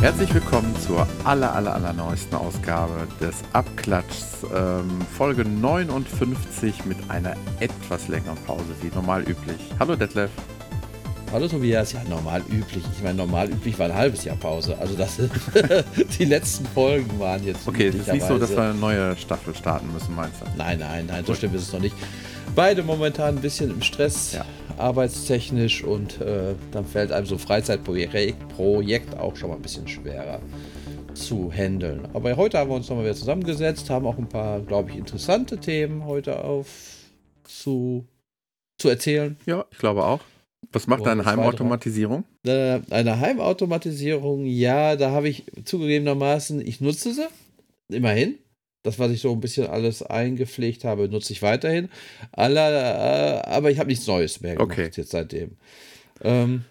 Herzlich willkommen zur aller, aller, aller neuesten Ausgabe des Abklatschs, ähm, Folge 59 mit einer etwas längeren Pause, wie normal üblich. Hallo Detlef. Hallo Tobias, ja normal üblich. Ich meine, normal üblich war ein halbes Jahr Pause. Also das die letzten Folgen waren jetzt. Okay, es ist nicht so, dass wir eine neue Staffel starten müssen, meinst du? Nein, nein, nein, so stimmt ist es noch nicht. Beide momentan ein bisschen im Stress. Ja arbeitstechnisch und äh, dann fällt einem so ein Freizeitprojekt Projekt auch schon mal ein bisschen schwerer zu handeln. Aber heute haben wir uns nochmal wieder zusammengesetzt, haben auch ein paar, glaube ich, interessante Themen heute auf zu, zu erzählen. Ja, ich glaube auch. Was macht deine Heimautomatisierung? Äh, eine Heimautomatisierung, ja, da habe ich zugegebenermaßen, ich nutze sie, immerhin. Das, was ich so ein bisschen alles eingepflegt habe, nutze ich weiterhin. Aller, äh, aber ich habe nichts Neues mehr gemacht okay. jetzt seitdem. Ähm,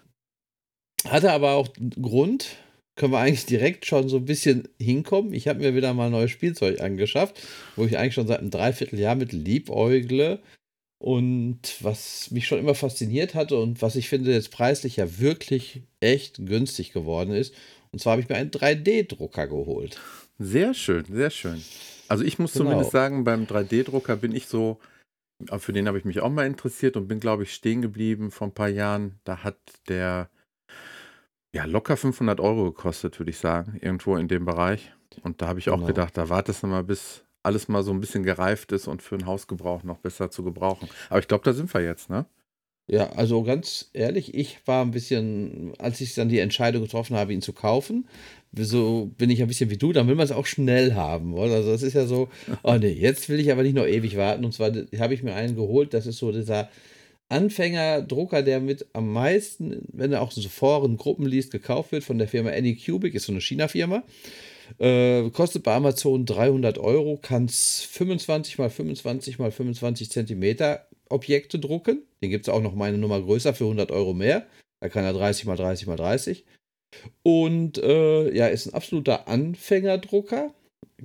hatte aber auch Grund, können wir eigentlich direkt schon so ein bisschen hinkommen. Ich habe mir wieder mal neues Spielzeug angeschafft, wo ich eigentlich schon seit einem Dreivierteljahr mit liebäugle. Und was mich schon immer fasziniert hatte und was ich finde jetzt preislich ja wirklich echt günstig geworden ist. Und zwar habe ich mir einen 3D-Drucker geholt. Sehr schön, sehr schön. Also ich muss genau. zumindest sagen, beim 3D-Drucker bin ich so, für den habe ich mich auch mal interessiert und bin, glaube ich, stehen geblieben vor ein paar Jahren. Da hat der ja locker 500 Euro gekostet, würde ich sagen, irgendwo in dem Bereich. Und da habe ich auch genau. gedacht, da wartest du mal, bis alles mal so ein bisschen gereift ist und für einen Hausgebrauch noch besser zu gebrauchen. Aber ich glaube, da sind wir jetzt, ne? Ja, also ganz ehrlich, ich war ein bisschen, als ich dann die Entscheidung getroffen habe, ihn zu kaufen, so bin ich ein bisschen wie du, dann will man es auch schnell haben. Oder? Also das ist ja so, oh nee, jetzt will ich aber nicht noch ewig warten. Und zwar habe ich mir einen geholt, das ist so dieser Anfängerdrucker, der mit am meisten, wenn er auch so Foren, Gruppen liest, gekauft wird von der Firma Anycubic, ist so eine China-Firma. Äh, kostet bei Amazon 300 Euro, kann es 25 mal 25 mal 25 Zentimeter Objekte drucken. Den gibt es auch noch meine Nummer größer für 100 Euro mehr. Da kann er 30 mal 30 mal 30. Und äh, ja, ist ein absoluter Anfängerdrucker.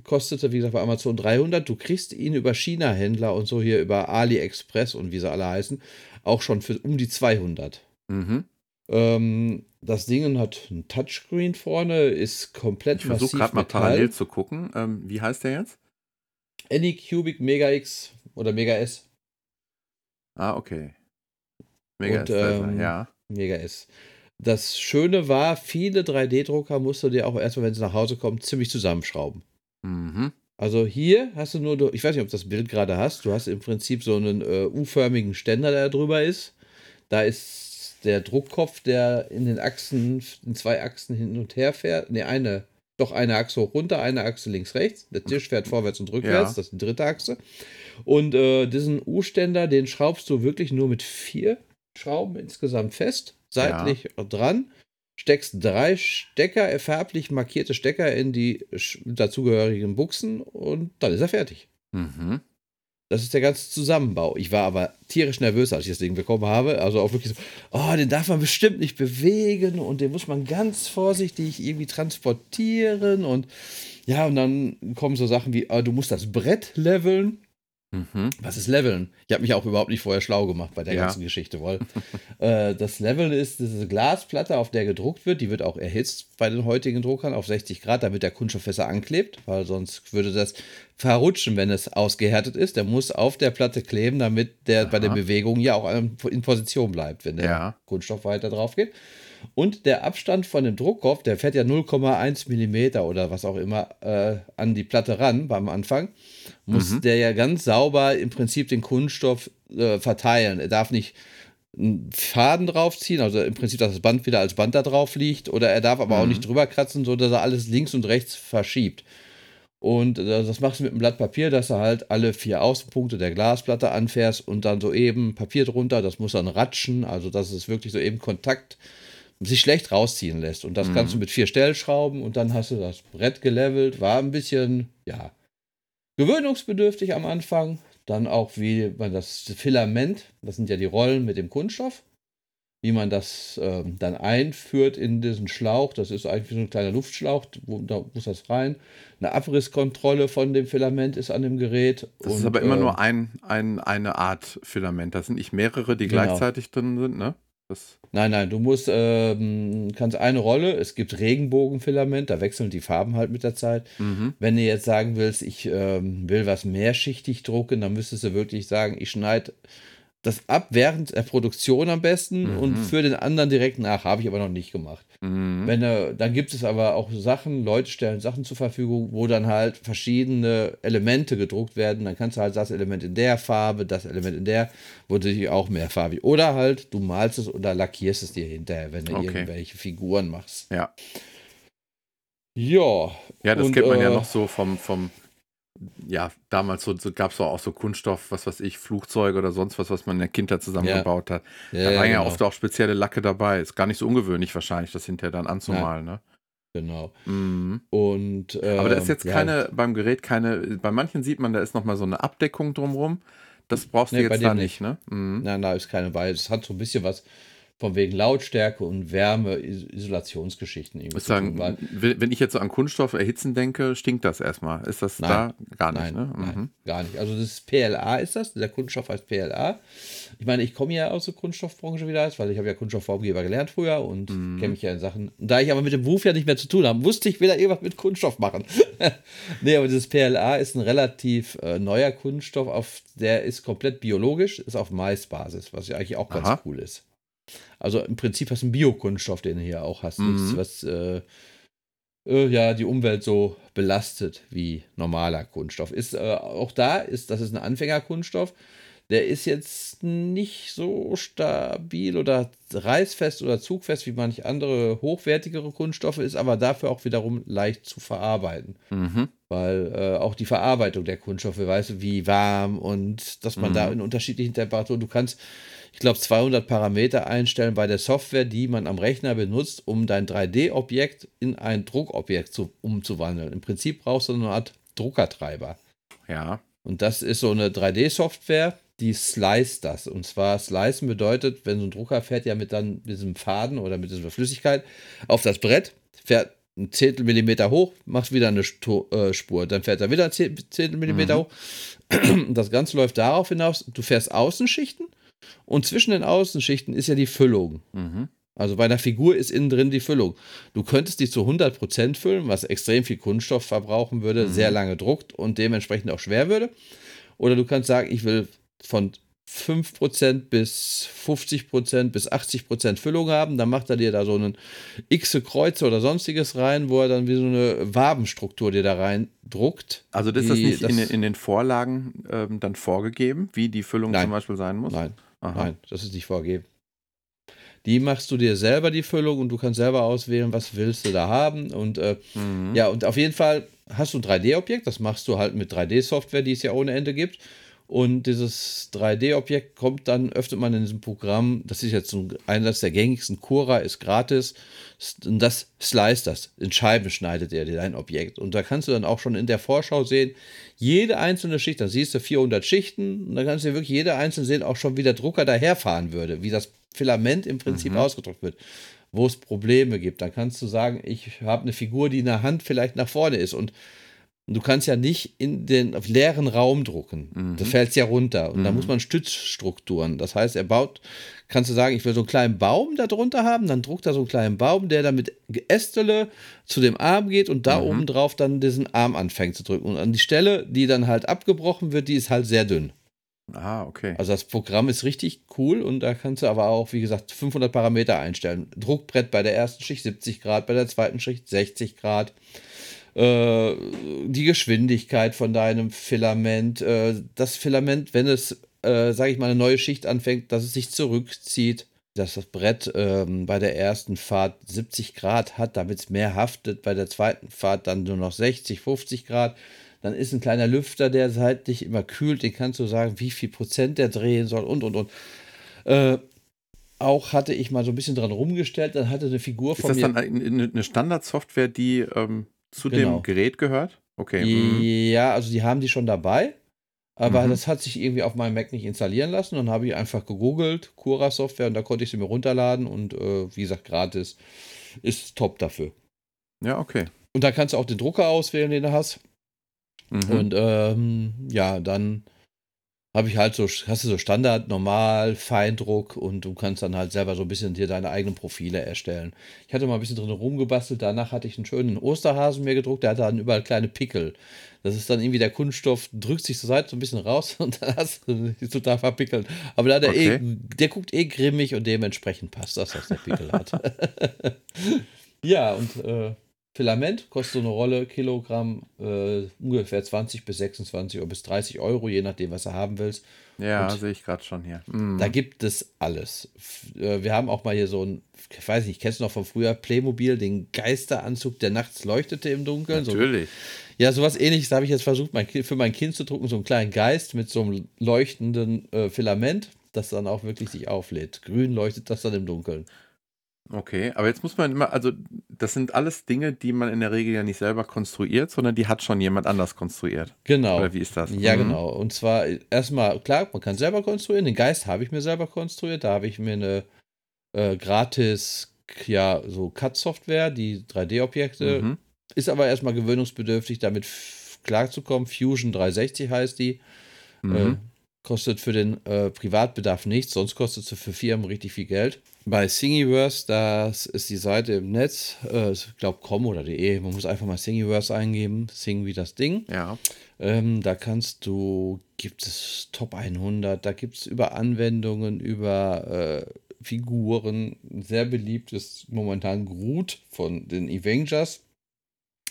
Kostete, wie gesagt, bei Amazon 300. Du kriegst ihn über China-Händler und so hier über AliExpress und wie sie alle heißen, auch schon für um die 200. Mhm. Ähm, das Ding hat ein Touchscreen vorne, ist komplett Ich versuche gerade mal parallel zu gucken. Ähm, wie heißt der jetzt? Anycubic Mega X oder Mega S. Ah, okay. Mega und, S, ähm, ja. Mega S. Das Schöne war, viele 3D-Drucker musst du dir auch erstmal, wenn sie nach Hause kommen, ziemlich zusammenschrauben. Mhm. Also hier hast du nur, ich weiß nicht, ob du das Bild gerade hast, du hast im Prinzip so einen äh, U-förmigen Ständer, der da drüber ist. Da ist der Druckkopf, der in den Achsen, in zwei Achsen hin und her fährt. Ne, eine, doch eine Achse hoch runter, eine Achse links rechts. Der Tisch fährt vorwärts und rückwärts, ja. das ist die dritte Achse. Und äh, diesen U-Ständer, den schraubst du wirklich nur mit vier Schrauben insgesamt fest, seitlich ja. dran. Steckst drei Stecker, farblich markierte Stecker in die dazugehörigen Buchsen und dann ist er fertig. Mhm. Das ist der ganze Zusammenbau. Ich war aber tierisch nervös, als ich das Ding bekommen habe. Also auch wirklich so, oh, den darf man bestimmt nicht bewegen und den muss man ganz vorsichtig irgendwie transportieren und ja, und dann kommen so Sachen wie, oh, du musst das Brett leveln. Mhm. Was ist Leveln? Ich habe mich auch überhaupt nicht vorher schlau gemacht bei der ja. ganzen Geschichte, weil äh, das Leveln ist diese Glasplatte, auf der gedruckt wird. Die wird auch erhitzt bei den heutigen Druckern auf 60 Grad, damit der Kunststoff besser anklebt, weil sonst würde das verrutschen, wenn es ausgehärtet ist. Der muss auf der Platte kleben, damit der Aha. bei der Bewegung ja auch in Position bleibt, wenn der ja. Kunststoff weiter drauf geht. Und der Abstand von dem Druckkopf, der fährt ja 0,1 Millimeter oder was auch immer äh, an die Platte ran beim Anfang, muss mhm. der ja ganz sauber im Prinzip den Kunststoff äh, verteilen. Er darf nicht einen Faden draufziehen, also im Prinzip, dass das Band wieder als Band da drauf liegt, oder er darf aber mhm. auch nicht drüber kratzen, sodass er alles links und rechts verschiebt. Und äh, das machst du mit einem Blatt Papier, dass du halt alle vier Außenpunkte der Glasplatte anfährst und dann so eben Papier drunter, das muss dann ratschen, also dass es wirklich so eben Kontakt sich schlecht rausziehen lässt. Und das mhm. kannst du mit vier Stellschrauben und dann hast du das Brett gelevelt. War ein bisschen, ja, gewöhnungsbedürftig am Anfang. Dann auch wie man das Filament, das sind ja die Rollen mit dem Kunststoff. wie man das ähm, dann einführt in diesen Schlauch. Das ist eigentlich so ein kleiner Luftschlauch, wo, da muss das rein. Eine Abrisskontrolle von dem Filament ist an dem Gerät. Das und, ist aber immer äh, nur ein, ein, eine Art Filament. Das sind nicht mehrere, die genau. gleichzeitig drin sind, ne? Das nein, nein, du musst, ähm, kannst eine Rolle, es gibt Regenbogenfilament, da wechseln die Farben halt mit der Zeit. Mhm. Wenn du jetzt sagen willst, ich ähm, will was mehrschichtig drucken, dann müsstest du wirklich sagen, ich schneide das ab während der Produktion am besten mhm. und für den anderen direkt nach. Habe ich aber noch nicht gemacht. Mhm. Wenn, äh, dann gibt es aber auch Sachen, Leute stellen Sachen zur Verfügung, wo dann halt verschiedene Elemente gedruckt werden. Dann kannst du halt das Element in der Farbe, das Element in der, wo du dich auch mehrfarbig. Oder halt, du malst es oder lackierst es dir hinterher, wenn du okay. irgendwelche Figuren machst. Ja. Ja. Ja, das und, kennt man äh, ja noch so vom, vom ja, damals so, so gab es auch so Kunststoff, was weiß ich, Flugzeuge oder sonst was, was man in der Kindheit zusammengebaut ja. hat. Ja, da waren ja, genau. oft auch spezielle Lacke dabei. Ist gar nicht so ungewöhnlich wahrscheinlich, das hinterher dann anzumalen, ne? Genau. Mhm. Und, äh, Aber da ist jetzt ja. keine, beim Gerät keine, bei manchen sieht man, da ist nochmal so eine Abdeckung drumrum. Das brauchst nee, du jetzt da nicht, ne? Mhm. Nein, da ist keine bei. Es hat so ein bisschen was von wegen Lautstärke und Wärme, Isolationsgeschichten. Ich sagen, wenn ich jetzt so an Kunststoff erhitzen denke, stinkt das erstmal. Ist das nein, da gar nicht? Nein, ne? nein, mhm. gar nicht. Also das PLA ist das, der Kunststoff heißt PLA. Ich meine, ich komme ja aus der Kunststoffbranche wieder, weil ich habe ja Kunststoffformgeber gelernt früher und mhm. kenne mich ja in Sachen. Da ich aber mit dem Beruf ja nicht mehr zu tun habe, wusste ich, will er irgendwas mit Kunststoff machen. nee, aber dieses PLA ist ein relativ äh, neuer Kunststoff, auf, der ist komplett biologisch, ist auf Maisbasis, was ja eigentlich auch ganz Aha. cool ist. Also im Prinzip hast du einen Biokunststoff, den du hier auch hast. Mhm. Nichts, was äh, äh, ja die Umwelt so belastet wie normaler Kunststoff. Ist äh, auch da ist, das ist ein Anfängerkunststoff. Der ist jetzt nicht so stabil oder reißfest oder zugfest wie manche andere hochwertigere Kunststoffe, ist aber dafür auch wiederum leicht zu verarbeiten. Mhm. Weil äh, auch die Verarbeitung der Kunststoffe, weißt du, wie warm und dass man mhm. da in unterschiedlichen Temperaturen, du kannst ich glaube, 200 Parameter einstellen bei der Software, die man am Rechner benutzt, um dein 3D-Objekt in ein Druckobjekt zu, umzuwandeln. Im Prinzip brauchst du eine Art Druckertreiber. Ja. Und das ist so eine 3D-Software, die slice das. Und zwar slicen bedeutet, wenn so ein Drucker fährt ja mit dann diesem Faden oder mit dieser Flüssigkeit auf das Brett, fährt ein Zehntel Millimeter hoch, macht wieder eine äh, Spur. Dann fährt er wieder ein Zehntel Millimeter mhm. hoch. Das Ganze läuft darauf hinaus, du fährst Außenschichten und zwischen den Außenschichten ist ja die Füllung. Mhm. Also bei einer Figur ist innen drin die Füllung. Du könntest die zu 100% füllen, was extrem viel Kunststoff verbrauchen würde, mhm. sehr lange druckt und dementsprechend auch schwer würde. Oder du kannst sagen, ich will von 5% bis 50% bis 80% Füllung haben, dann macht er dir da so einen x Kreuze oder sonstiges rein, wo er dann wie so eine Wabenstruktur dir da rein druckt. Also ist das nicht das in, in, den Vorlagen ähm, dann vorgegeben, wie die Füllung nein, zum Beispiel sein muss? Nein, Aha. nein, das ist nicht vorgegeben. Die machst du dir selber die Füllung und du kannst selber auswählen, was willst du da haben. Und äh, mhm. ja, und auf jeden Fall hast du ein 3D-Objekt, das machst du halt mit 3D-Software, die es ja ohne Ende gibt. Und dieses 3D-Objekt kommt dann, öffnet man in diesem Programm, das ist jetzt ein Einsatz der gängigsten, Cura ist gratis, und das slice das, in Scheiben schneidet er dir dein Objekt. Und da kannst du dann auch schon in der Vorschau sehen, jede einzelne Schicht, da siehst du 400 Schichten, und da kannst du wirklich jede einzelne sehen, auch schon wie der Drucker daherfahren würde, wie das Filament im Prinzip mhm. ausgedruckt wird wo es Probleme gibt. Dann kannst du sagen, ich habe eine Figur, die in der Hand vielleicht nach vorne ist und und du kannst ja nicht in den leeren Raum drucken. Mhm. Das fällt ja runter. Und mhm. da muss man Stützstrukturen. Das heißt, er baut, kannst du sagen, ich will so einen kleinen Baum da drunter haben, dann druckt er so einen kleinen Baum, der dann mit Ästele zu dem Arm geht und da mhm. oben drauf dann diesen Arm anfängt zu drücken. Und an die Stelle, die dann halt abgebrochen wird, die ist halt sehr dünn. Ah, okay. Also das Programm ist richtig cool und da kannst du aber auch, wie gesagt, 500 Parameter einstellen. Druckbrett bei der ersten Schicht 70 Grad, bei der zweiten Schicht 60 Grad. Äh, die Geschwindigkeit von deinem Filament, äh, das Filament, wenn es, äh, sage ich mal, eine neue Schicht anfängt, dass es sich zurückzieht, dass das Brett ähm, bei der ersten Fahrt 70 Grad hat, damit es mehr haftet, bei der zweiten Fahrt dann nur noch 60, 50 Grad. Dann ist ein kleiner Lüfter, der seitlich immer kühlt, den kannst du sagen, wie viel Prozent der drehen soll und und und. Äh, auch hatte ich mal so ein bisschen dran rumgestellt, dann hatte eine Figur von mir. Ist das dann eine Standardsoftware, die ähm, zu genau. dem Gerät gehört? Okay. Mhm. Ja, also die haben die schon dabei. Aber mhm. das hat sich irgendwie auf meinem Mac nicht installieren lassen. Dann habe ich einfach gegoogelt, Cura-Software, und da konnte ich sie mir runterladen und äh, wie gesagt, gratis. Ist top dafür. Ja, okay. Und da kannst du auch den Drucker auswählen, den du hast. Mhm. Und ähm, ja, dann habe ich halt so, hast du so Standard, normal, Feindruck und du kannst dann halt selber so ein bisschen dir deine eigenen Profile erstellen. Ich hatte mal ein bisschen drin rumgebastelt, danach hatte ich einen schönen Osterhasen mir gedruckt, der hatte dann überall kleine Pickel. Das ist dann irgendwie der Kunststoff, drückt sich zur Seite so ein bisschen raus und dann hast du dich total verpickelt. Aber da der, eh, okay. eh, der guckt eh grimmig und dementsprechend passt das, dass der Pickel hat. ja, und äh, Filament kostet so eine Rolle, Kilogramm, äh, ungefähr 20 bis 26 oder bis 30 Euro, je nachdem, was du haben willst. Ja, sehe ich gerade schon hier. Mhm. Da gibt es alles. Äh, wir haben auch mal hier so ein, ich weiß nicht, kennst du noch von früher Playmobil, den Geisteranzug, der nachts leuchtete im Dunkeln? Natürlich. So, ja, sowas ähnliches habe ich jetzt versucht, mein, für mein Kind zu drucken, so einen kleinen Geist mit so einem leuchtenden äh, Filament, das dann auch wirklich sich auflädt. Grün leuchtet das dann im Dunkeln. Okay, aber jetzt muss man immer, also das sind alles Dinge, die man in der Regel ja nicht selber konstruiert, sondern die hat schon jemand anders konstruiert. Genau. Oder wie ist das? Ja, mhm. genau. Und zwar erstmal, klar, man kann selber konstruieren. Den Geist habe ich mir selber konstruiert. Da habe ich mir eine äh, gratis, ja, so CAD-Software, die 3D-Objekte. Mhm. Ist aber erstmal gewöhnungsbedürftig, damit klarzukommen. Fusion 360 heißt die. Mhm. Äh, kostet für den äh, Privatbedarf nichts, sonst kostet sie für Firmen richtig viel Geld. Bei Thingiverse, das ist die Seite im Netz, äh, ich glaube com oder de, man muss einfach mal Thingiverse eingeben, Sing wie das Ding. Ja. Ähm, da kannst du, gibt es Top 100, da gibt es über Anwendungen, über äh, Figuren, sehr beliebt ist momentan Groot von den Avengers.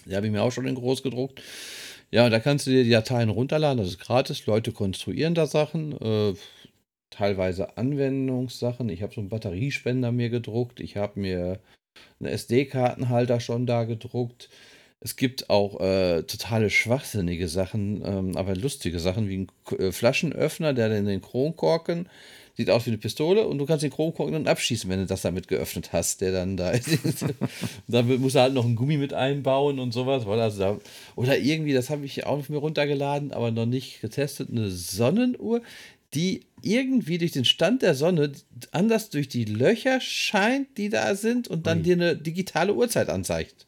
Die habe ich mir auch schon in groß gedruckt. Ja, da kannst du dir die Dateien runterladen, das ist gratis. Leute konstruieren da Sachen, äh, teilweise Anwendungssachen. Ich habe so einen Batteriespender mir gedruckt. Ich habe mir einen SD-Kartenhalter schon da gedruckt. Es gibt auch äh, totale schwachsinnige Sachen, ähm, aber lustige Sachen wie ein äh, Flaschenöffner, der den Kronkorken Sieht aus wie eine Pistole und du kannst den Chromkorken dann abschießen, wenn du das damit geöffnet hast, der dann da ist. dann muss er halt noch einen Gummi mit einbauen und sowas. Also da, oder irgendwie, das habe ich auch mir runtergeladen, aber noch nicht getestet, eine Sonnenuhr, die irgendwie durch den Stand der Sonne anders durch die Löcher scheint, die da sind und dann Ui. dir eine digitale Uhrzeit anzeigt.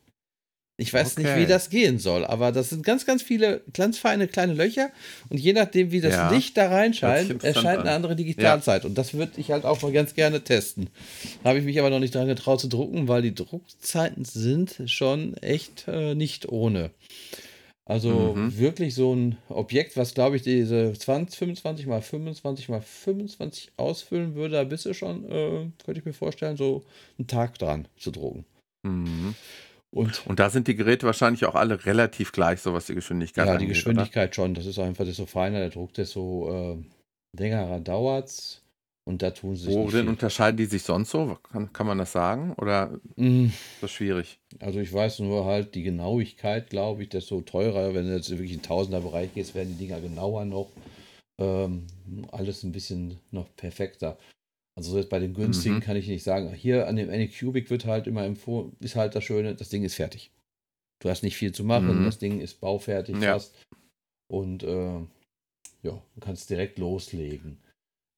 Ich weiß okay. nicht, wie das gehen soll, aber das sind ganz, ganz viele ganz feine kleine Löcher und je nachdem, wie das ja. Licht da reinscheint, erscheint eine andere Digitalzeit. Ja. Und das würde ich halt auch mal ganz gerne testen. Habe ich mich aber noch nicht daran getraut zu drucken, weil die Druckzeiten sind schon echt äh, nicht ohne. Also mhm. wirklich so ein Objekt, was glaube ich diese 20, 25 mal 25 mal 25 ausfüllen würde, da bist du schon, äh, könnte ich mir vorstellen, so einen Tag dran zu drucken. Mhm. Und, und da sind die Geräte wahrscheinlich auch alle relativ gleich, so was die Geschwindigkeit Ja, angeht, die Geschwindigkeit oder? schon. Das ist einfach, desto feiner der Druck, desto äh, längerer dauert es. Und da tun sie sich. Worin unterscheiden die sich sonst so? Kann, kann man das sagen? Oder mm. ist das schwierig? Also ich weiß nur halt die Genauigkeit, glaube ich, desto teurer. Wenn du jetzt wirklich in Tausender-Bereich gehst, werden die Dinger genauer noch. Ähm, alles ein bisschen noch perfekter. Also jetzt bei den günstigen mhm. kann ich nicht sagen. Hier an dem Anycubic wird halt immer empfohlen, ist halt das Schöne, das Ding ist fertig. Du hast nicht viel zu machen, mhm. das Ding ist baufertig ja. fast. Und äh, ja, du kannst direkt loslegen.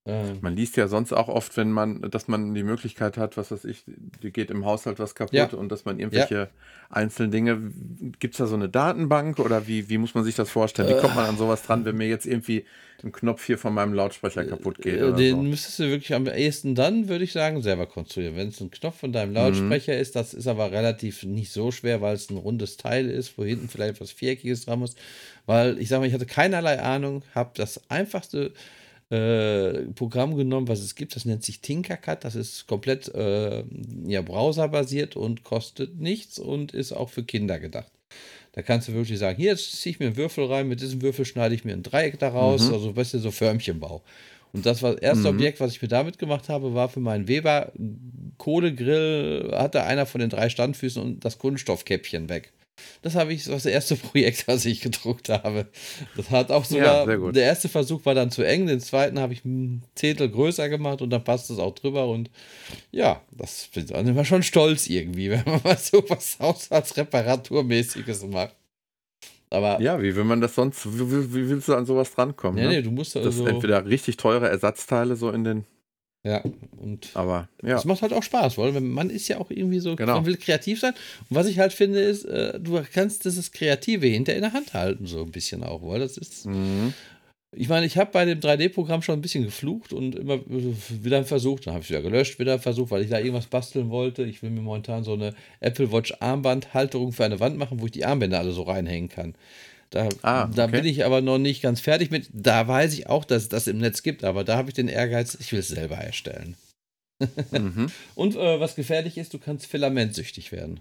Ähm. Man liest ja sonst auch oft, wenn man, dass man die Möglichkeit hat, was weiß ich, die geht im Haushalt was kaputt ja. und dass man irgendwelche ja. einzelnen Dinge, gibt es da so eine Datenbank oder wie, wie muss man sich das vorstellen? Wie kommt man an sowas dran, wenn mir jetzt irgendwie ein Knopf hier von meinem Lautsprecher kaputt geht? Äh, den so? müsstest du wirklich am ehesten dann, würde ich sagen, selber konstruieren. Wenn es ein Knopf von deinem Lautsprecher mhm. ist, das ist aber relativ nicht so schwer, weil es ein rundes Teil ist, wo hinten vielleicht etwas Viereckiges dran muss. Weil ich sage mal, ich hatte keinerlei Ahnung, habe das einfachste äh, Programm genommen, was es gibt. Das nennt sich Tinkercad. Das ist komplett äh, ja, browserbasiert und kostet nichts und ist auch für Kinder gedacht. Da kannst du wirklich sagen, hier, jetzt ziehe ich mir einen Würfel rein, mit diesem Würfel schneide ich mir ein Dreieck daraus, mhm. also weißt du, so Förmchenbau. Und das war das erste mhm. Objekt, was ich mir damit gemacht habe, war für meinen Weber Kohlegrill, hatte einer von den drei Standfüßen und das Kunststoffkäppchen weg. Das habe ich, das, das erste Projekt, was ich gedruckt habe. Das hat auch sogar, ja, der erste Versuch war dann zu eng, den zweiten habe ich ein Zehntel größer gemacht und dann passt es auch drüber und ja, das bin ich immer schon stolz irgendwie, wenn man mal so was Haushaltsreparaturmäßiges macht. Aber ja, wie will man das sonst, wie, wie willst du an sowas drankommen? Nee, ne? nee, du musst also. Das entweder richtig teure Ersatzteile so in den. Ja, und. Aber, ja. Das macht halt auch Spaß, weil man ist ja auch irgendwie so, genau. man will kreativ sein. Und was ich halt finde, ist, äh, du kannst dieses Kreative hinter in der Hand halten, so ein bisschen auch, weil das ist. Mhm. Ich meine, ich habe bei dem 3D-Programm schon ein bisschen geflucht und immer wieder versucht, dann habe ich es wieder gelöscht, wieder versucht, weil ich da irgendwas basteln wollte. Ich will mir momentan so eine Apple Watch Armbandhalterung für eine Wand machen, wo ich die Armbänder alle so reinhängen kann. Da, ah, okay. da bin ich aber noch nicht ganz fertig mit. Da weiß ich auch, dass es das im Netz gibt, aber da habe ich den Ehrgeiz, ich will es selber erstellen. Mhm. Und äh, was gefährlich ist, du kannst filamentsüchtig werden.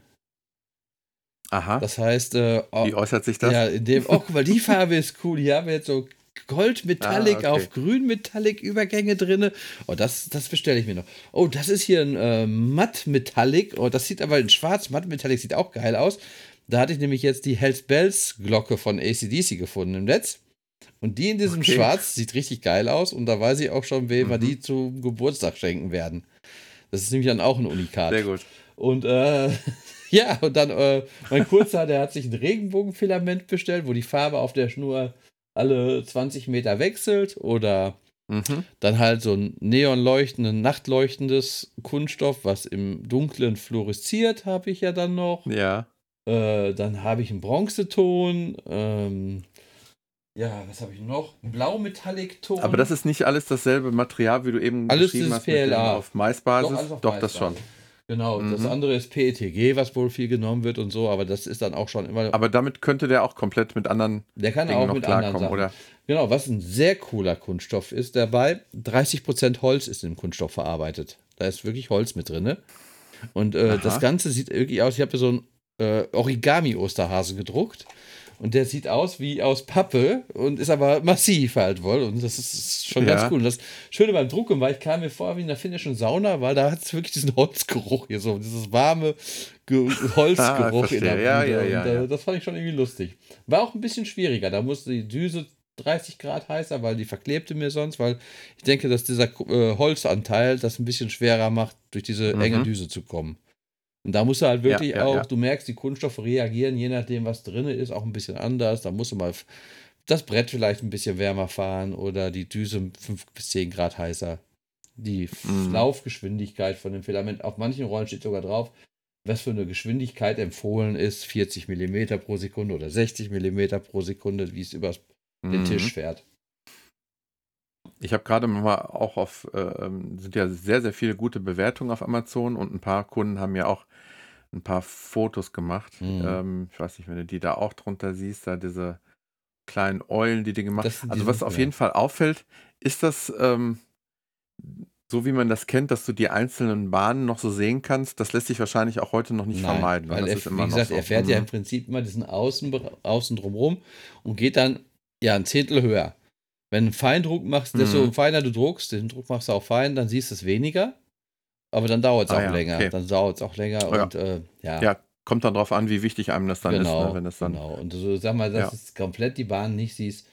Aha. Das heißt, äh, oh, wie äußert sich das? Ja, in dem, oh, guck mal, die Farbe ist cool. Hier haben wir jetzt so Gold-Metallic Ah, okay. auf Grün-Metallic-Übergänge drin. Oh, das, das bestelle ich mir noch. Oh, das ist hier ein äh, Matt-Metallic. Oh, das sieht aber in schwarz. Matt-Metallic sieht auch geil aus. Da hatte ich nämlich jetzt die Hells Bells Glocke von ACDC gefunden im Netz. Und die in diesem Okay. Schwarz sieht richtig geil aus. Und da weiß ich auch schon, wem wir Mhm. die zum Geburtstag schenken werden. Das ist nämlich dann auch ein Unikat. Sehr gut. Und äh, ja, und dann äh, mein Kurzer, der hat sich ein Regenbogenfilament bestellt, wo die Farbe auf der Schnur alle 20 Meter wechselt. Oder Mhm. dann halt so ein neonleuchtendes, nachtleuchtendes Kunststoff, was im Dunklen fluoresziert, habe ich ja dann noch. Ja. Äh, dann habe ich einen Bronzeton. Ähm, ja, was habe ich noch? Ein Blau-Metallic-Ton. Aber das ist nicht alles dasselbe Material, wie du eben Alles geschrieben ist hast, mit dem PLA. auf Maisbasis. Doch, Doch, alles auf das schon. Maisbasis. Genau, das Mhm. andere ist PETG, was wohl viel genommen wird und so, aber das ist dann auch schon immer. Aber damit könnte der auch komplett mit anderen der kann Dingen auch noch mit anderen klarkommen, Sachen. oder? Genau, was ein sehr cooler Kunststoff ist dabei, 30% Holz ist im Kunststoff verarbeitet. Da ist wirklich Holz mit drin. Und äh, das Ganze sieht wirklich aus, ich habe so einen äh, Origami-Osterhase gedruckt. Und der sieht aus wie aus Pappe und ist aber massiv halt wohl. Und das ist schon Ja. ganz cool. Und das Schöne beim Drucken war, ich kam mir vor wie in der finnischen Sauna, weil da hat es wirklich diesen Holzgeruch hier so, dieses warme Ge Holzgeruch verstehe. in der Ja, ja, ja, und, äh, ja. das fand ich schon irgendwie lustig. War auch ein bisschen schwieriger. Da musste die Düse 30 Grad heißer, weil die verklebte mir sonst, weil ich denke, dass dieser äh, Holzanteil das ein bisschen schwerer macht, durch diese Mhm. enge Düse zu kommen. Und da musst du halt wirklich Ja, ja, auch, ja. du merkst, die Kunststoffe reagieren, je nachdem, was drin ist, auch ein bisschen anders. Da musst du mal das Brett vielleicht ein bisschen wärmer fahren oder die Düse 5 bis 10 Grad heißer. Die Mhm. Laufgeschwindigkeit von dem Filament, auf manchen Rollen steht sogar drauf, was für eine Geschwindigkeit empfohlen ist, 40 mm pro Sekunde oder 60 mm pro Sekunde, wie es über den Mhm. Tisch fährt. Ich habe gerade mal auch auf, äh, ähm, sind ja sehr, sehr viele gute Bewertungen auf Amazon und ein paar Kunden haben ja auch ein paar Fotos gemacht. Mhm. Ähm, ich weiß nicht, wenn du die da auch drunter siehst, da diese kleinen Eulen, die die gemacht sind Also was auf ja. jeden Fall auffällt, ist das ähm, so, wie man das kennt, dass du die einzelnen Bahnen noch so sehen kannst. Das lässt sich wahrscheinlich auch heute noch nicht Nein, vermeiden. Weil er, wie gesagt, so. er fährt ja Mhm. im Prinzip immer diesen Außen, außen drumrum und geht dann ja ein Zehntel höher. Wenn du einen Feindruck machst, desto Mhm. feiner du druckst, den Druck machst du auch fein, dann siehst du es weniger. Aber dann dauert es Ah auch ja, länger. okay. Dann dauert es auch länger Ja. und äh, ja. Ja, kommt dann drauf an, wie wichtig einem das dann genau, ist, ne? wenn das dann. genau. Und so, sag mal, dass Ja. du komplett die Bahn nicht siehst.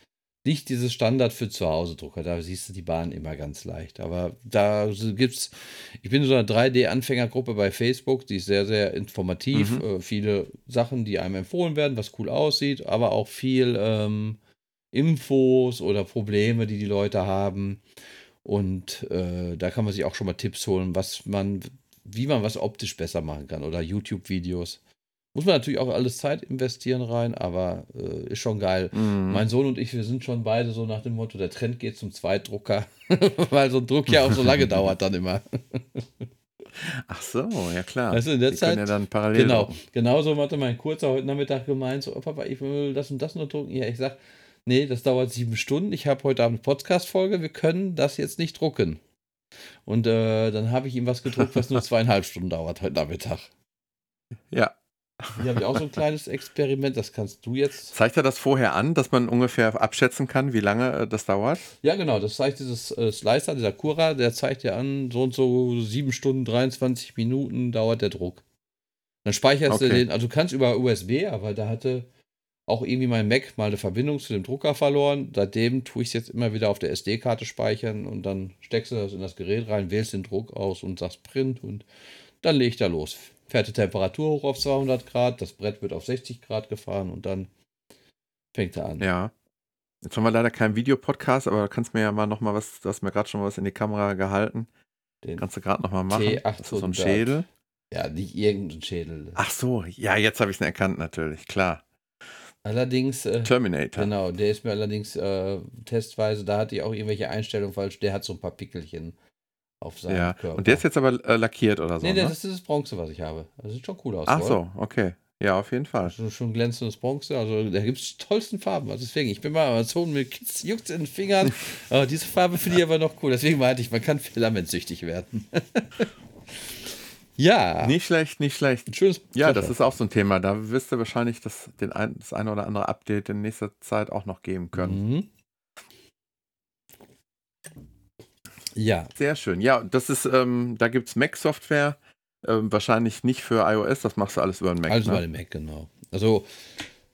Nicht dieses Standard für zu Hause Drucker, da siehst du die Bahn immer ganz leicht. Aber da gibt's, ich bin in so einer 3D-Anfängergruppe bei Facebook, die ist sehr, sehr informativ. Mhm. Äh, viele Sachen, die einem empfohlen werden, was cool aussieht, aber auch viel ähm, Infos oder Probleme, die die Leute haben. Und äh, da kann man sich auch schon mal Tipps holen, was man, wie man was optisch besser machen kann oder YouTube-Videos. Muss man natürlich auch alles Zeit investieren rein, aber äh, ist schon geil. Mhm. Mein Sohn und ich, wir sind schon beide so nach dem Motto, der Trend geht zum Zweitdrucker, weil so ein Druck ja auch so lange dauert dann immer. Ach so, ja klar. Du, in der die Zeit- ja dann parallel. Genau, genauso hatte mein Kurzer heute Nachmittag gemeint, so, oh, Papa, ich will das und das nur drucken. Ja, ich sag, nee, das dauert sieben Stunden. Ich habe heute Abend eine Podcast-Folge, wir können das jetzt nicht drucken. Und äh, dann habe ich ihm was gedruckt, was nur zweieinhalb Stunden dauert heute Nachmittag. Ja. Hier habe ich auch so ein kleines Experiment, das kannst du jetzt. Zeigt er das vorher an, dass man ungefähr abschätzen kann, wie lange äh, das dauert? Ja, genau, das zeigt dieses äh, Slicer, dieser Cura, der zeigt dir an, so und so sieben Stunden, 23 Minuten dauert der Druck. Dann speicherst du Okay. den, also du kannst über USB, aber da hatte auch irgendwie mein Mac mal eine Verbindung zu dem Drucker verloren. Seitdem tue ich es jetzt immer wieder auf der SD-Karte speichern und dann steckst du das in das Gerät rein, wählst den Druck aus und sagst Print und dann legt er los. Fährt die Temperatur hoch auf 200 Grad, das Brett wird auf 60 Grad gefahren und dann Fängt er an. Ja. Jetzt haben wir leider keinen Videopodcast, aber du kannst mir ja mal noch mal was, du hast mir gerade schon was in die Kamera gehalten. Den kannst du gerade noch mal machen. T800. Das ist so ein Schädel. Ja, nicht irgendein Schädel. Ach so, ja, jetzt habe ich es erkannt natürlich, klar. Allerdings. Äh, Terminator. Genau, der ist mir allerdings äh, testweise, da hatte ich auch irgendwelche Einstellungen falsch. Der hat so ein paar Pickelchen auf seinem ja. Körper. Und der ist jetzt aber äh, lackiert oder so. Nee, ne? das ist das Bronze, was ich habe. Das sieht schon cool aus. Ach so, okay. Ja, auf jeden Fall. Schon, schon glänzendes Bronze. Also da gibt es tollsten Farben. Also deswegen, ich bin mal Amazon mit Kids, juckt in den Fingern. aber diese Farbe finde ich aber noch cool. Deswegen meinte ich, man kann filamentsüchtig werden. ja. Nicht schlecht, nicht schlecht. Ein schönes ja, das ist auch so ein Thema. Da wirst du wahrscheinlich das, den ein, das eine oder andere Update in nächster Zeit auch noch geben können. Mhm. Ja. Sehr schön. Ja, das ist, ähm, da gibt es Mac-Software. Ähm, wahrscheinlich nicht für iOS, das machst du alles über den Mac. Alles ne? über den Mac, genau. Also,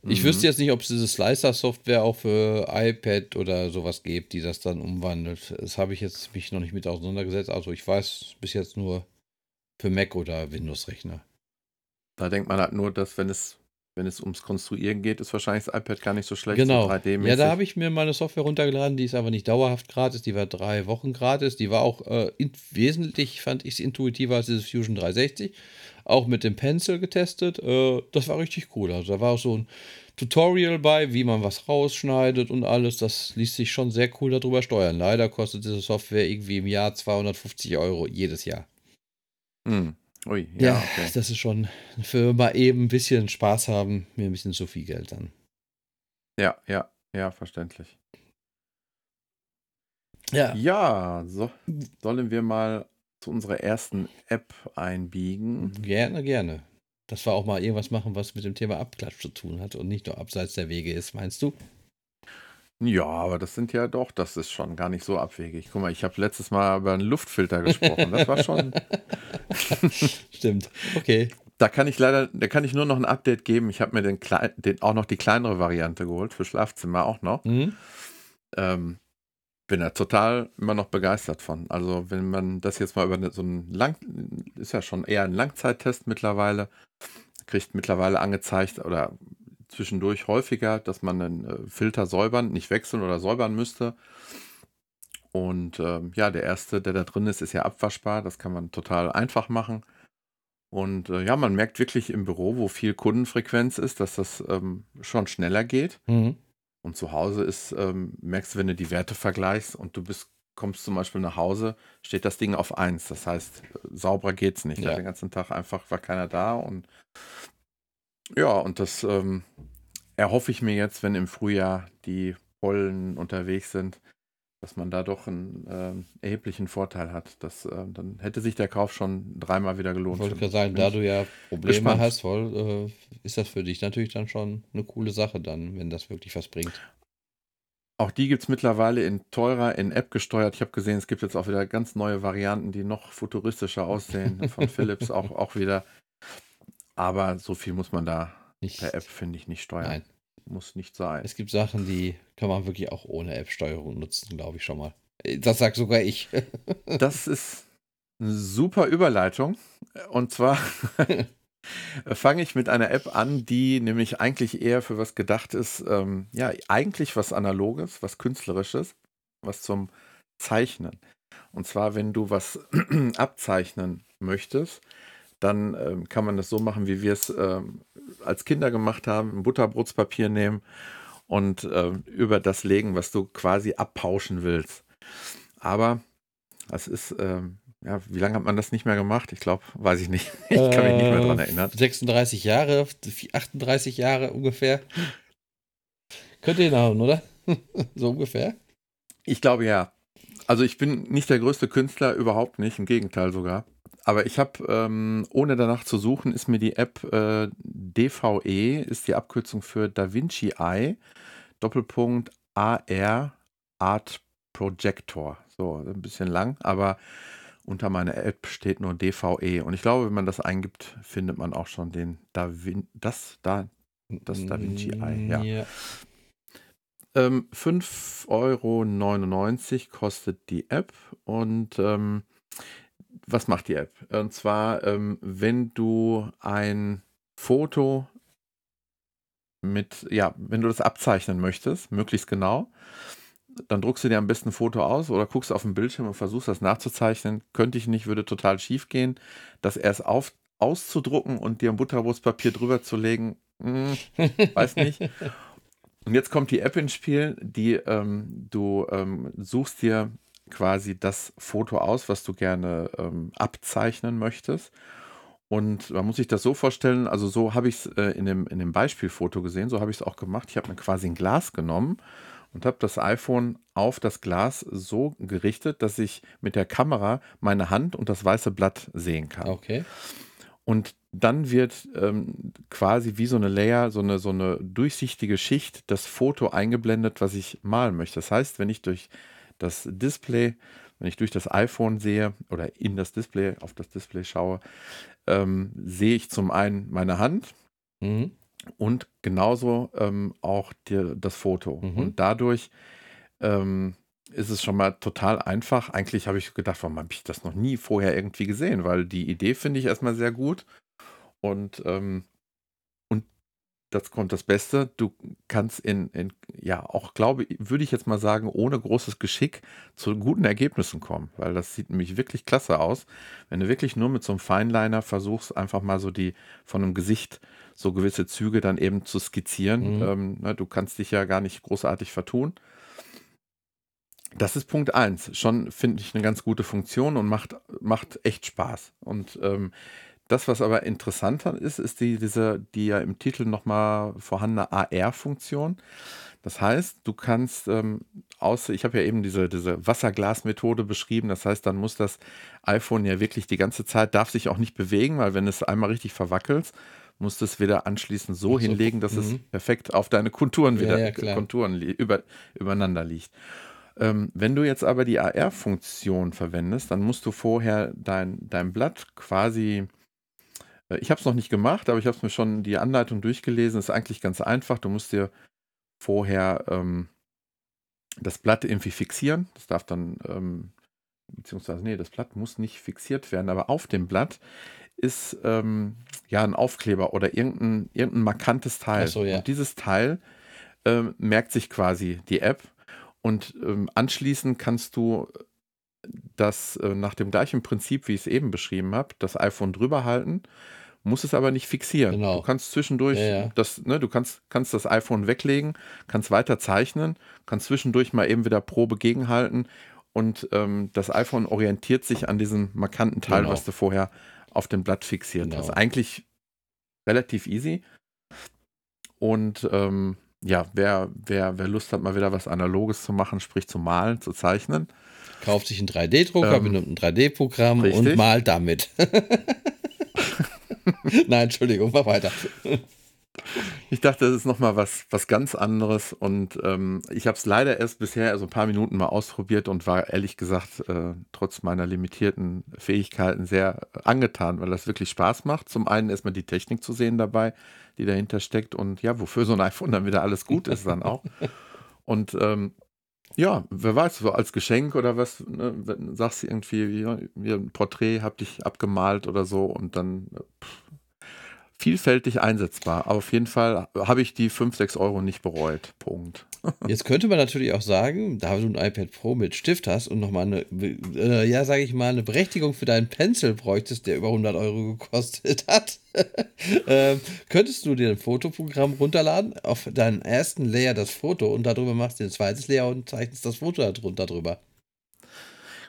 ich Mhm. wüsste jetzt nicht, ob es diese Slicer-Software auch für iPad oder sowas gibt, die das dann umwandelt. Das habe ich jetzt mich noch nicht mit auseinandergesetzt. Also, ich weiß bis jetzt nur für Mac oder Windows-Rechner. Da denkt man halt nur, dass wenn es, wenn es ums Konstruieren geht, ist wahrscheinlich das iPad gar nicht so schlecht. Genau. So 3D Ja, da habe ich mir meine Software runtergeladen, die ist aber nicht dauerhaft gratis, die war drei Wochen gratis. Die war auch äh, in, wesentlich, fand ich es intuitiver als dieses Fusion 360. Auch mit dem Pencil getestet. Äh, das war richtig cool. Also da war auch so ein Tutorial bei, wie man was rausschneidet und alles. Das ließ sich schon sehr cool darüber steuern. Leider kostet diese Software irgendwie im Jahr 250 Euro jedes Jahr. Hm. Ui, ja, Ja, okay. das ist schon für mal eben ein bisschen Spaß haben, mir ein bisschen zu viel Geld dann. Ja, ja, ja, verständlich. Ja. Ja, so, sollen wir mal zu unserer ersten App einbiegen? Gerne, gerne. Dass wir auch mal irgendwas machen, was mit dem Thema Abklatsch zu tun hat und nicht nur abseits der Wege ist, meinst du? Ja, aber das sind ja doch, das ist schon gar nicht so abwegig. Guck mal, ich habe letztes Mal über einen Luftfilter gesprochen. Das war schon. Stimmt. Okay. Da kann ich leider, da kann ich nur noch ein Update geben. Ich habe mir den, klein, den auch noch die kleinere Variante geholt, für Schlafzimmer auch noch. Mhm. Ähm, bin da total immer noch begeistert von. Also, wenn man das jetzt mal über so einen Lang, ist ja schon eher ein Langzeittest mittlerweile, kriegt mittlerweile angezeigt oder zwischendurch häufiger, dass man den äh, Filter säubern, nicht wechseln oder säubern müsste. Und ähm, ja, der erste, der da drin ist, ist ja abwaschbar. Das kann man total einfach machen. Und äh, ja, man merkt wirklich im Büro, wo viel Kundenfrequenz ist, dass das ähm, schon schneller geht. Mhm. Und zu Hause ist, ähm, merkst du, wenn du die Werte vergleichst und du bist, kommst zum Beispiel nach Hause, steht das Ding auf 1. Das heißt, sauberer geht's nicht. Ja. Den ganzen Tag einfach war keiner da und ja, und das ähm, erhoffe ich mir jetzt, wenn im Frühjahr die Pollen unterwegs sind, dass man da doch einen ähm, erheblichen Vorteil hat. Das, ähm, dann hätte sich der Kauf schon dreimal wieder Ich gelohnt. wollte für gerade sagen, da ich- du ja Probleme gespannt. hast, voll, äh, ist das für dich natürlich dann schon eine coole Sache dann, wenn das wirklich was bringt. Auch die gibt es mittlerweile in teurer, in App gesteuert. Ich habe gesehen, es gibt jetzt auch wieder ganz neue Varianten, die noch futuristischer aussehen. Von Philips auch, auch wieder. Aber so viel muss man da Nicht, per App, finde ich, nicht steuern. Nein. Muss nicht sein. Es gibt Sachen, die kann man wirklich auch ohne App-Steuerung nutzen, glaube ich schon mal. Äh, Das sagt sogar ich. Das ist eine super Überleitung. Und zwar fange ich mit einer App an, die nämlich eigentlich eher für was gedacht ist. Ähm, ja, eigentlich was Analoges, was Künstlerisches, was zum Zeichnen. Und zwar, wenn du was abzeichnen möchtest, dann ähm, kann man das so machen, wie wir es ähm, als Kinder gemacht haben: ein Butterbrotspapier nehmen und ähm, über das legen, was du quasi abpauschen willst. Aber das ist, ähm, ja, wie lange hat man das nicht mehr gemacht? Ich glaube, weiß ich nicht. Ich kann mich nicht mehr dran Äh, erinnern. 36 Jahre, 38 Jahre ungefähr. Könnt ihr hinhauen, oder? so ungefähr. Ich glaube ja. Also ich bin nicht der größte Künstler, überhaupt nicht, im Gegenteil sogar. Aber ich habe, ähm, ohne danach zu suchen, ist mir die App äh, DVE, ist die Abkürzung für DaVinci Eye, Doppelpunkt AR Art Projector. So, ein bisschen lang, aber unter meiner App steht nur DVE. Und ich glaube, wenn man das eingibt, findet man auch schon den DaVin das da Das Da Vinci Eye, ja. ja. Ähm, 5,99 Euro kostet die App und ähm, was macht die App? Und zwar, ähm, wenn du ein Foto mit, ja, wenn du das abzeichnen möchtest, möglichst genau, dann druckst du dir am besten ein Foto aus oder guckst auf den Bildschirm und versuchst das nachzuzeichnen. Könnte ich nicht, würde total schief gehen. Das erst auf, auszudrucken und dir ein Butterbrotpapier drüber zu legen, hm, weiß nicht. Und jetzt kommt die App ins Spiel, die ähm, du ähm, suchst dir quasi das Foto aus, was du gerne ähm, abzeichnen möchtest. Und man muss sich das so vorstellen, also so habe ich es äh, in, dem, in dem Beispielfoto gesehen, so habe ich es auch gemacht. Ich habe mir quasi ein Glas genommen und habe das iPhone auf das Glas so gerichtet, dass ich mit der Kamera meine Hand und das weiße Blatt sehen kann. Okay. Und dann wird ähm, quasi wie so eine Layer, so eine, so eine durchsichtige Schicht, das Foto eingeblendet, was ich malen möchte. Das heißt, wenn ich durch das Display, wenn ich durch das iPhone sehe oder in das Display, auf das Display schaue, ähm, sehe ich zum einen meine Hand mhm. und genauso ähm, auch die, das Foto. Mhm. Und dadurch ähm, ist es schon mal total einfach. Eigentlich habe ich gedacht, warum habe ich das noch nie vorher irgendwie gesehen? Weil die Idee finde ich erstmal sehr gut. Und, ähm, und das kommt das Beste. Du kannst in, in ja, auch glaube ich, würde ich jetzt mal sagen, ohne großes Geschick zu guten Ergebnissen kommen. Weil das sieht nämlich wirklich klasse aus. Wenn du wirklich nur mit so einem Feinliner versuchst, einfach mal so die von einem Gesicht so gewisse Züge dann eben zu skizzieren. Mhm. Ähm, ne, du kannst dich ja gar nicht großartig vertun. Das ist Punkt 1. Schon finde ich eine ganz gute Funktion und macht, macht echt Spaß. Und ähm, das, was aber interessanter ist, ist die, diese, die ja im Titel nochmal vorhandene AR-Funktion. Das heißt, du kannst ähm, aus, ich habe ja eben diese, diese Wasserglas-Methode beschrieben, das heißt, dann muss das iPhone ja wirklich die ganze Zeit, darf sich auch nicht bewegen, weil wenn es einmal richtig verwackelt, musst du es wieder anschließend so, so hinlegen, dass es mhm. perfekt auf deine Konturen wieder ja, ja, Konturen über, übereinander liegt. Ähm, wenn du jetzt aber die AR-Funktion verwendest, dann musst du vorher dein, dein Blatt quasi, ich habe es noch nicht gemacht, aber ich habe es mir schon die Anleitung durchgelesen, ist eigentlich ganz einfach. Du musst dir vorher ähm, das Blatt irgendwie fixieren. Das darf dann, ähm, beziehungsweise, nee, das Blatt muss nicht fixiert werden, aber auf dem Blatt ist ähm, ja ein Aufkleber oder irgendein, irgendein markantes Teil. So, ja. Und dieses Teil äh, merkt sich quasi die App und ähm, anschließend kannst du das äh, nach dem gleichen Prinzip, wie ich es eben beschrieben habe, das iPhone drüber halten, muss es aber nicht fixieren. Genau. Du kannst zwischendurch ja, ja. das, ne, du kannst, kannst das iPhone weglegen, kannst weiter zeichnen, kannst zwischendurch mal eben wieder Probe gegenhalten und ähm, das iPhone orientiert sich an diesem markanten Teil, genau. was du vorher auf dem Blatt fixiert genau. hast. Eigentlich relativ easy. Und ähm, ja, wer, wer, wer Lust hat, mal wieder was Analoges zu machen, sprich zu malen, zu zeichnen. Kauft sich einen 3D-Drucker, ähm, benutzt ein 3D-Programm und malt damit. Nein, Entschuldigung, mach weiter. Ich dachte, das ist nochmal was, was ganz anderes und ähm, ich habe es leider erst bisher also ein paar Minuten mal ausprobiert und war ehrlich gesagt äh, trotz meiner limitierten Fähigkeiten sehr angetan, weil das wirklich Spaß macht. Zum einen erstmal die Technik zu sehen dabei, die dahinter steckt und ja, wofür so ein iPhone dann wieder alles gut ist dann auch. Und ähm, ja, wer weiß, so als Geschenk oder was, ne, sagst du irgendwie, wie, wie ein Porträt hab dich abgemalt oder so und dann pff, vielfältig einsetzbar. Aber auf jeden Fall habe ich die 5, 6 Euro nicht bereut. Punkt. Jetzt könnte man natürlich auch sagen, da du ein iPad Pro mit Stift hast und nochmal eine, äh, ja, sage ich mal, eine Berechtigung für deinen Pencil bräuchtest, der über 100 Euro gekostet hat, äh, könntest du dir ein Fotoprogramm runterladen, auf deinen ersten Layer das Foto und darüber machst du ein zweites Layer und zeichnest das Foto darunter drüber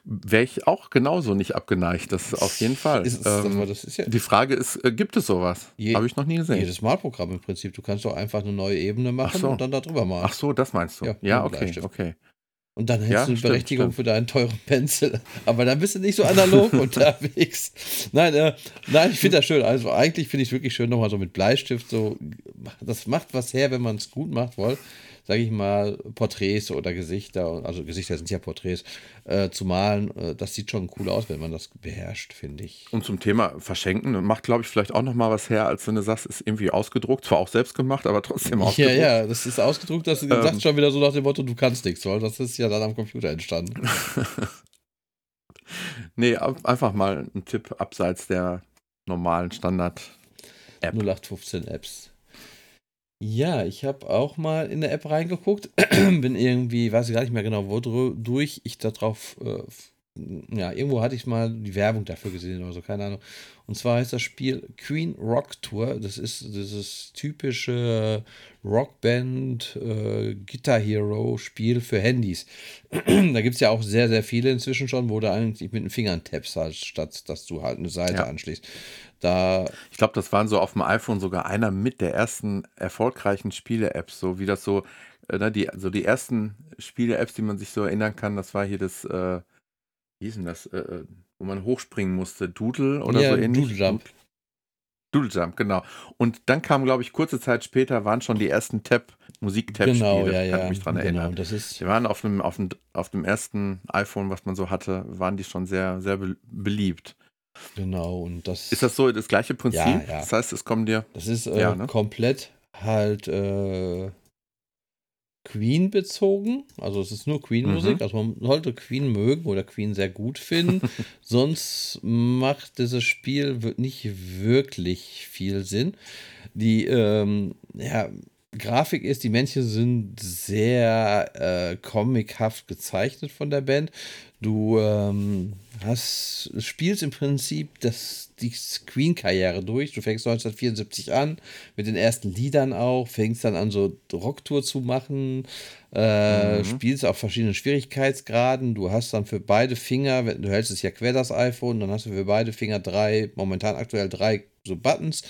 wäre ich auch genauso nicht abgeneigt. Das auf jeden Fall. Ist, ähm, ist ja die Frage ist, äh, gibt es sowas? Habe ich noch nie gesehen. Jedes Malprogramm im Prinzip. Du kannst doch einfach eine neue Ebene machen so. und dann darüber malen. Ach so, das meinst du. Ja, ja okay, okay. Und dann hättest ja, du eine stimmt, Berechtigung stimmt. für deinen teuren Pencil. Aber dann bist du nicht so analog unterwegs. Nein, äh, nein, ich finde das schön. Also eigentlich finde ich es wirklich schön, nochmal so mit Bleistift so. Das macht was her, wenn man es gut macht, wohl sage ich mal, Porträts oder Gesichter, also Gesichter sind ja Porträts, äh, zu malen. Äh, das sieht schon cool aus, wenn man das beherrscht, finde ich. Und zum Thema Verschenken macht, glaube ich, vielleicht auch noch mal was her, als wenn du sagst, ist irgendwie ausgedruckt, zwar auch selbst gemacht, aber trotzdem ausgedruckt. Ja, ja, das ist ausgedruckt, das ähm, sagt schon wieder so nach dem Motto, du kannst nichts, weil das ist ja dann am Computer entstanden. nee, einfach mal ein Tipp abseits der normalen Standard-App. 0815 Apps. Ja, ich habe auch mal in der App reingeguckt. Bin irgendwie, weiß ich gar nicht mehr genau, wodurch ich darauf äh, ja, irgendwo hatte ich mal die Werbung dafür gesehen oder so, keine Ahnung. Und zwar heißt das Spiel Queen Rock Tour. Das ist dieses typische Rockband äh, Guitar Hero Spiel für Handys. da gibt es ja auch sehr, sehr viele inzwischen schon, wo du eigentlich mit den Fingern tappst, halt, statt dass du halt eine Seite ja. anschließt. Da ich glaube, das waren so auf dem iPhone sogar einer mit der ersten erfolgreichen Spiele-Apps, so wie das so, äh, ne, die, so die ersten Spiele-Apps, die man sich so erinnern kann, das war hier das. Äh, wie hieß denn das, äh, äh, wo man hochspringen musste? Doodle oder ja, so ähnlich? Doodle Jump. Doodle Jump, genau. Und dann kam, glaube ich, kurze Zeit später waren schon die ersten Tab, Musik-Tab-Spiele. Genau, ja, ja. Kann mich dran genau, erinnern. Das ist Die waren auf dem, auf, dem, auf dem ersten iPhone, was man so hatte, waren die schon sehr, sehr beliebt. Genau, und das. Ist das so das gleiche Prinzip? Ja, ja. Das heißt, es kommen dir. Das ist äh, ja, ne? komplett halt äh, Queen bezogen. Also es ist nur Queen-Musik. Mhm. Also man sollte Queen mögen oder Queen sehr gut finden. Sonst macht dieses Spiel nicht wirklich viel Sinn. Die ähm, ja, Grafik ist, die Männchen sind sehr äh, comichaft gezeichnet von der Band. Du ähm, hast, spielst im Prinzip das, die Queen-Karriere durch. Du fängst 1974 an, mit den ersten Liedern auch, fängst dann an, so Rocktour zu machen, äh, mhm. spielst auf verschiedenen Schwierigkeitsgraden. Du hast dann für beide Finger, du hältst es ja quer das iPhone, dann hast du für beide Finger drei, momentan aktuell drei so Buttons,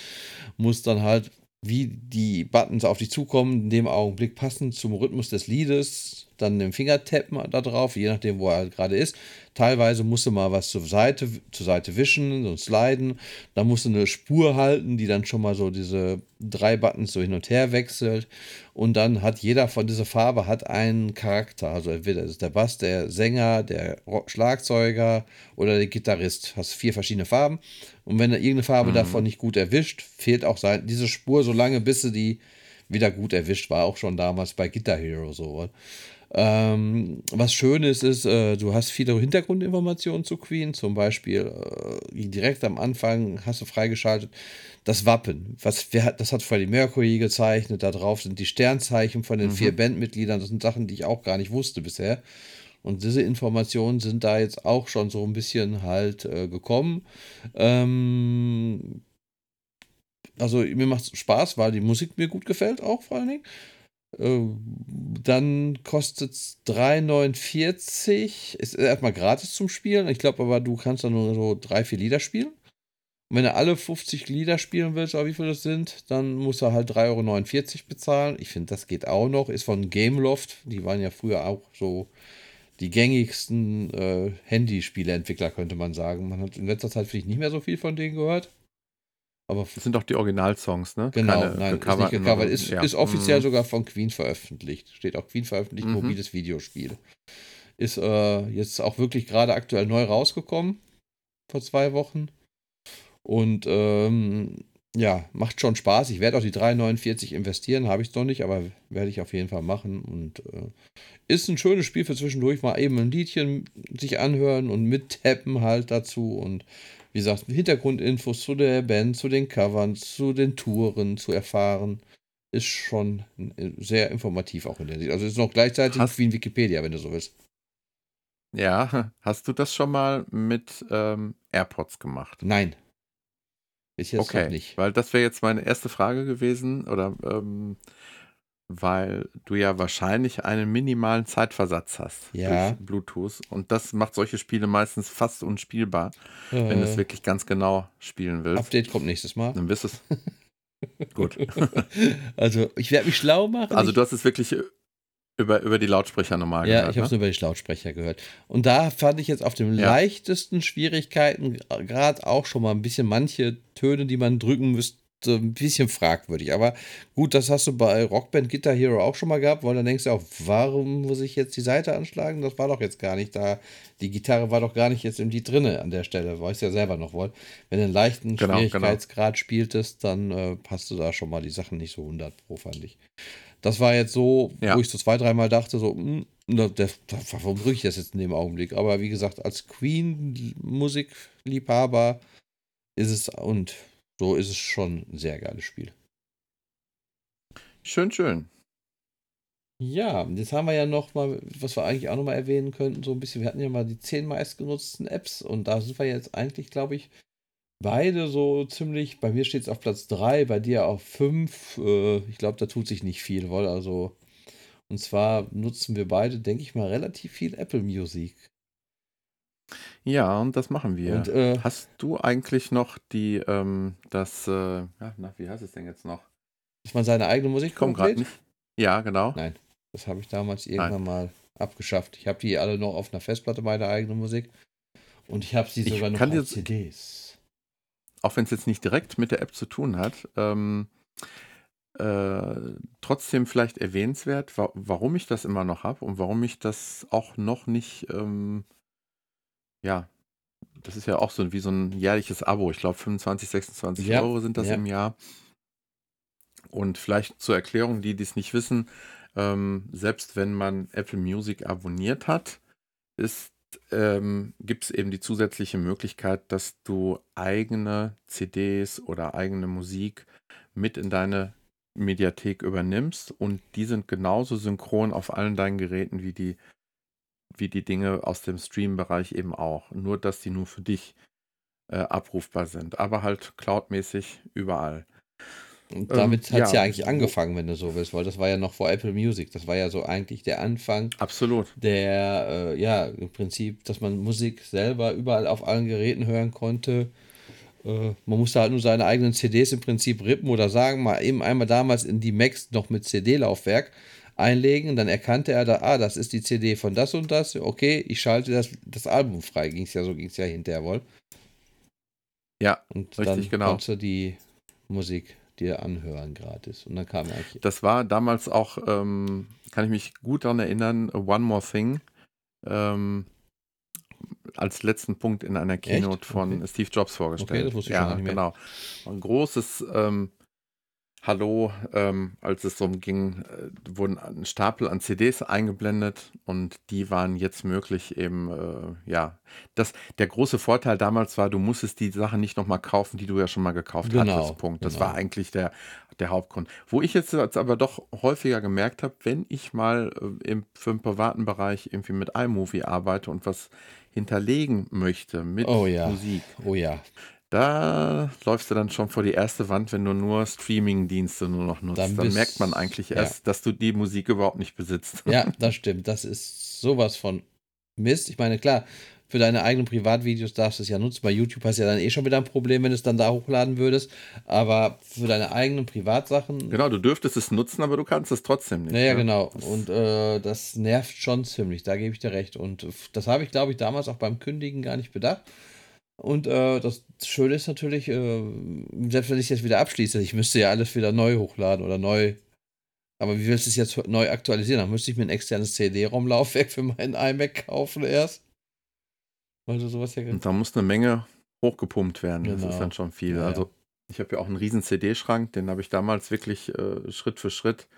musst dann halt wie die Buttons auf dich zukommen, in dem Augenblick passen zum Rhythmus des Liedes, dann den Finger tappen da drauf, je nachdem, wo er gerade ist. Teilweise musst du mal was zur Seite, zur Seite wischen, so sliden. Dann musst du eine Spur halten, die dann schon mal so diese drei Buttons so hin und her wechselt. Und dann hat jeder von dieser Farbe hat einen Charakter. Also entweder ist der Bass, der Sänger, der Schlagzeuger oder der Gitarrist. Hast vier verschiedene Farben. Und wenn er irgendeine Farbe mhm. davon nicht gut erwischt, fehlt auch sein, diese Spur so lange, bis sie die wieder gut erwischt. War auch schon damals bei Guitar Hero so. Ähm, was schön ist, ist, äh, du hast viele Hintergrundinformationen zu Queen, zum Beispiel äh, direkt am Anfang hast du freigeschaltet das Wappen. Was, wer hat, das hat Freddie Mercury gezeichnet, da drauf sind die Sternzeichen von den mhm. vier Bandmitgliedern, das sind Sachen, die ich auch gar nicht wusste bisher. Und diese Informationen sind da jetzt auch schon so ein bisschen halt äh, gekommen. Ähm, also mir macht es Spaß, weil die Musik mir gut gefällt, auch vor allen Dingen. Äh, dann kostet es 3,49. Ist erstmal gratis zum Spielen. Ich glaube aber, du kannst da nur so drei, vier Lieder spielen. Und wenn du alle 50 Lieder spielen willst, oder wie viele das sind, dann musst du halt 3,49 Euro bezahlen. Ich finde, das geht auch noch. Ist von Gameloft. Die waren ja früher auch so die gängigsten äh, Handyspieleentwickler, könnte man sagen. Man hat in letzter Zeit vielleicht nicht mehr so viel von denen gehört. Aber das sind doch die Originalsongs, ne? Genau, Keine nein, ist nicht gecovert. Ist, ja. ist offiziell mhm. sogar von Queen veröffentlicht. Steht auch Queen veröffentlicht, mhm. mobiles Videospiel. Ist äh, jetzt auch wirklich gerade aktuell neu rausgekommen. Vor zwei Wochen. Und ähm, ja, macht schon Spaß. Ich werde auch die 3,49 investieren, habe ich es noch nicht, aber werde ich auf jeden Fall machen. Und äh, ist ein schönes Spiel für zwischendurch, mal eben ein Liedchen sich anhören und mittappen halt dazu. Und wie gesagt, Hintergrundinfos zu der Band, zu den Covern, zu den Touren zu erfahren, ist schon sehr informativ auch in der Sicht. Also ist noch gleichzeitig hast, wie in Wikipedia, wenn du so willst. Ja, hast du das schon mal mit ähm, AirPods gemacht? Nein. Ich jetzt okay, nicht. Weil das wäre jetzt meine erste Frage gewesen, oder ähm, weil du ja wahrscheinlich einen minimalen Zeitversatz hast ja. durch Bluetooth. Und das macht solche Spiele meistens fast unspielbar, äh, wenn du es wirklich ganz genau spielen willst. Update kommt nächstes Mal. Dann wirst es. Gut. also, ich werde mich schlau machen. Also, du hast es wirklich über, über die Lautsprecher normal ja, gehört. Ja, ich habe es ne? über die Lautsprecher gehört. Und da fand ich jetzt auf dem ja. leichtesten Schwierigkeiten gerade auch schon mal ein bisschen manche Töne, die man drücken müsste, ein bisschen fragwürdig. Aber gut, das hast du bei Rockband Guitar Hero auch schon mal gehabt, weil dann denkst du auch, warum muss ich jetzt die Seite anschlagen? Das war doch jetzt gar nicht da. Die Gitarre war doch gar nicht jetzt im Lied drinne an der Stelle, weil ich es ja selber noch wollte. Wenn du einen leichten genau, genau. Schwierigkeitsgrad genau. spieltest, dann äh, passt du da schon mal die Sachen nicht so 100 pro, fand ich. Das war jetzt so, ja. wo ich so zwei, dreimal dachte, so, mh, hm, der, warum drücke ich das jetzt in dem Augenblick? Aber wie gesagt, als Queen-Musikliebhaber ist es und so ist es schon ein sehr geiles Spiel. Schön, schön. Ja, jetzt haben wir ja noch mal, was wir eigentlich auch noch mal erwähnen könnten, so ein bisschen, wir hatten ja mal die zehn meistgenutzten Apps und da sind wir jetzt eigentlich, glaube ich, beide so ziemlich, bei mir steht es auf Platz 3, bei dir auf 5. Äh, ich glaube, da tut sich nicht viel, weil also, und zwar nutzen wir beide, denke ich mal, relativ viel Apple Music. Ja, und das machen wir. Und, äh, Hast du eigentlich noch die, ähm, das, äh, ja, na, wie heißt es denn jetzt noch? Dass man seine eigene Musik kommt gerade nicht. Ja, genau. Nein, das habe ich damals irgendwann Nein. mal abgeschafft. Ich habe die alle noch auf einer Festplatte, meine eigene Musik. Und ich habe sie sogar noch auf CDs. Auch wenn es jetzt nicht direkt mit der App zu tun hat, ähm, äh, trotzdem vielleicht erwähnenswert, wa warum ich das immer noch habe und warum ich das auch noch nicht ähm, ja, das ist ja auch so wie so ein jährliches Abo. Ich glaube, 25, 26 Ja, Euro sind das ja. im Jahr. Und vielleicht zur Erklärung, die dies nicht wissen, ähm, selbst wenn man Apple Music abonniert hat, ähm, gibt es eben die zusätzliche Möglichkeit, dass du eigene CDs oder eigene Musik mit in deine Mediathek übernimmst und die sind genauso synchron auf allen deinen Geräten wie die wie die Dinge aus dem Stream-Bereich eben auch. Nur, dass die nur für dich äh, abrufbar sind. Aber halt cloudmäßig überall. Und damit ähm, hat es ja. ja. eigentlich angefangen, wenn du so willst, weil das war ja noch vor Apple Music. Das war ja so eigentlich der Anfang. Absolut. Der, äh, ja, im Prinzip, dass man Musik selber überall auf allen Geräten hören konnte. Äh, man musste halt nur seine eigenen CDs im Prinzip rippen oder sagen, mal eben einmal damals in die Macs noch mit CD-Laufwerk einlegen. Dann erkannte er da, ah, das ist die CD von das und das. Okay, ich schalte das, das Album frei. Ging es ja so, ging es ja hinterher wohl. Ja, und richtig, dann genau. konntest du die Musik dir anhören gratis. Und dann kam eigentlich. Das war damals auch, ähm, kann ich mich gut daran erinnern, One More Thing. Ähm, als letzten Punkt in einer Keynote Echt? von okay. Steve Jobs vorgestellt. Okay, das wusste ich ja, schon nicht mehr. genau. Ein großes ähm, Hallo, ähm, als es darum ging, äh, wurden ein Stapel an CDs eingeblendet und die waren jetzt möglich eben, äh, ja. Das, der große Vorteil damals war, du musstest die Sachen nicht nochmal kaufen, die du ja schon mal gekauft genau, hattest. Punkt. Das genau. war eigentlich der, der Hauptgrund. Wo ich jetzt aber doch häufiger gemerkt habe, wenn ich mal äh, im, für einen privaten Bereich irgendwie mit iMovie arbeite und was hinterlegen möchte mit oh ja. Musik. Oh ja. Da läufst du dann schon vor die erste Wand, wenn du nur Streaming-Dienste nur noch nutzt. Dann, dann merkt man eigentlich ja. erst, dass du die Musik überhaupt nicht besitzt. Ja, das stimmt. Das ist sowas von Mist. Ich meine, klar, für deine eigenen Privatvideos darfst du es ja nutzen. Bei YouTube hast du ja dann eh schon wieder ein Problem, wenn du es dann da hochladen würdest. Aber für deine eigenen Privatsachen. Genau, du dürftest es nutzen, aber du kannst es trotzdem nicht. Naja, ne? genau. Und äh, das nervt schon ziemlich. Da gebe ich dir recht. Und das habe ich, glaube ich, damals auch beim Kündigen gar nicht bedacht. Und äh, das Schöne ist natürlich, äh, selbst wenn ich jetzt wieder abschließe, ich müsste ja alles wieder neu hochladen oder neu. Aber wie willst du es jetzt neu aktualisieren? Dann müsste ich mir ein externes CD-ROM-Laufwerk für meinen iMac kaufen erst. Weil du sowas ja Und da muss eine Menge hochgepumpt werden. Genau. Das ist genau. dann schon viel. Ja, also, ich habe ja auch einen riesen CD-Schrank, den habe ich damals wirklich äh, Schritt für Schritt.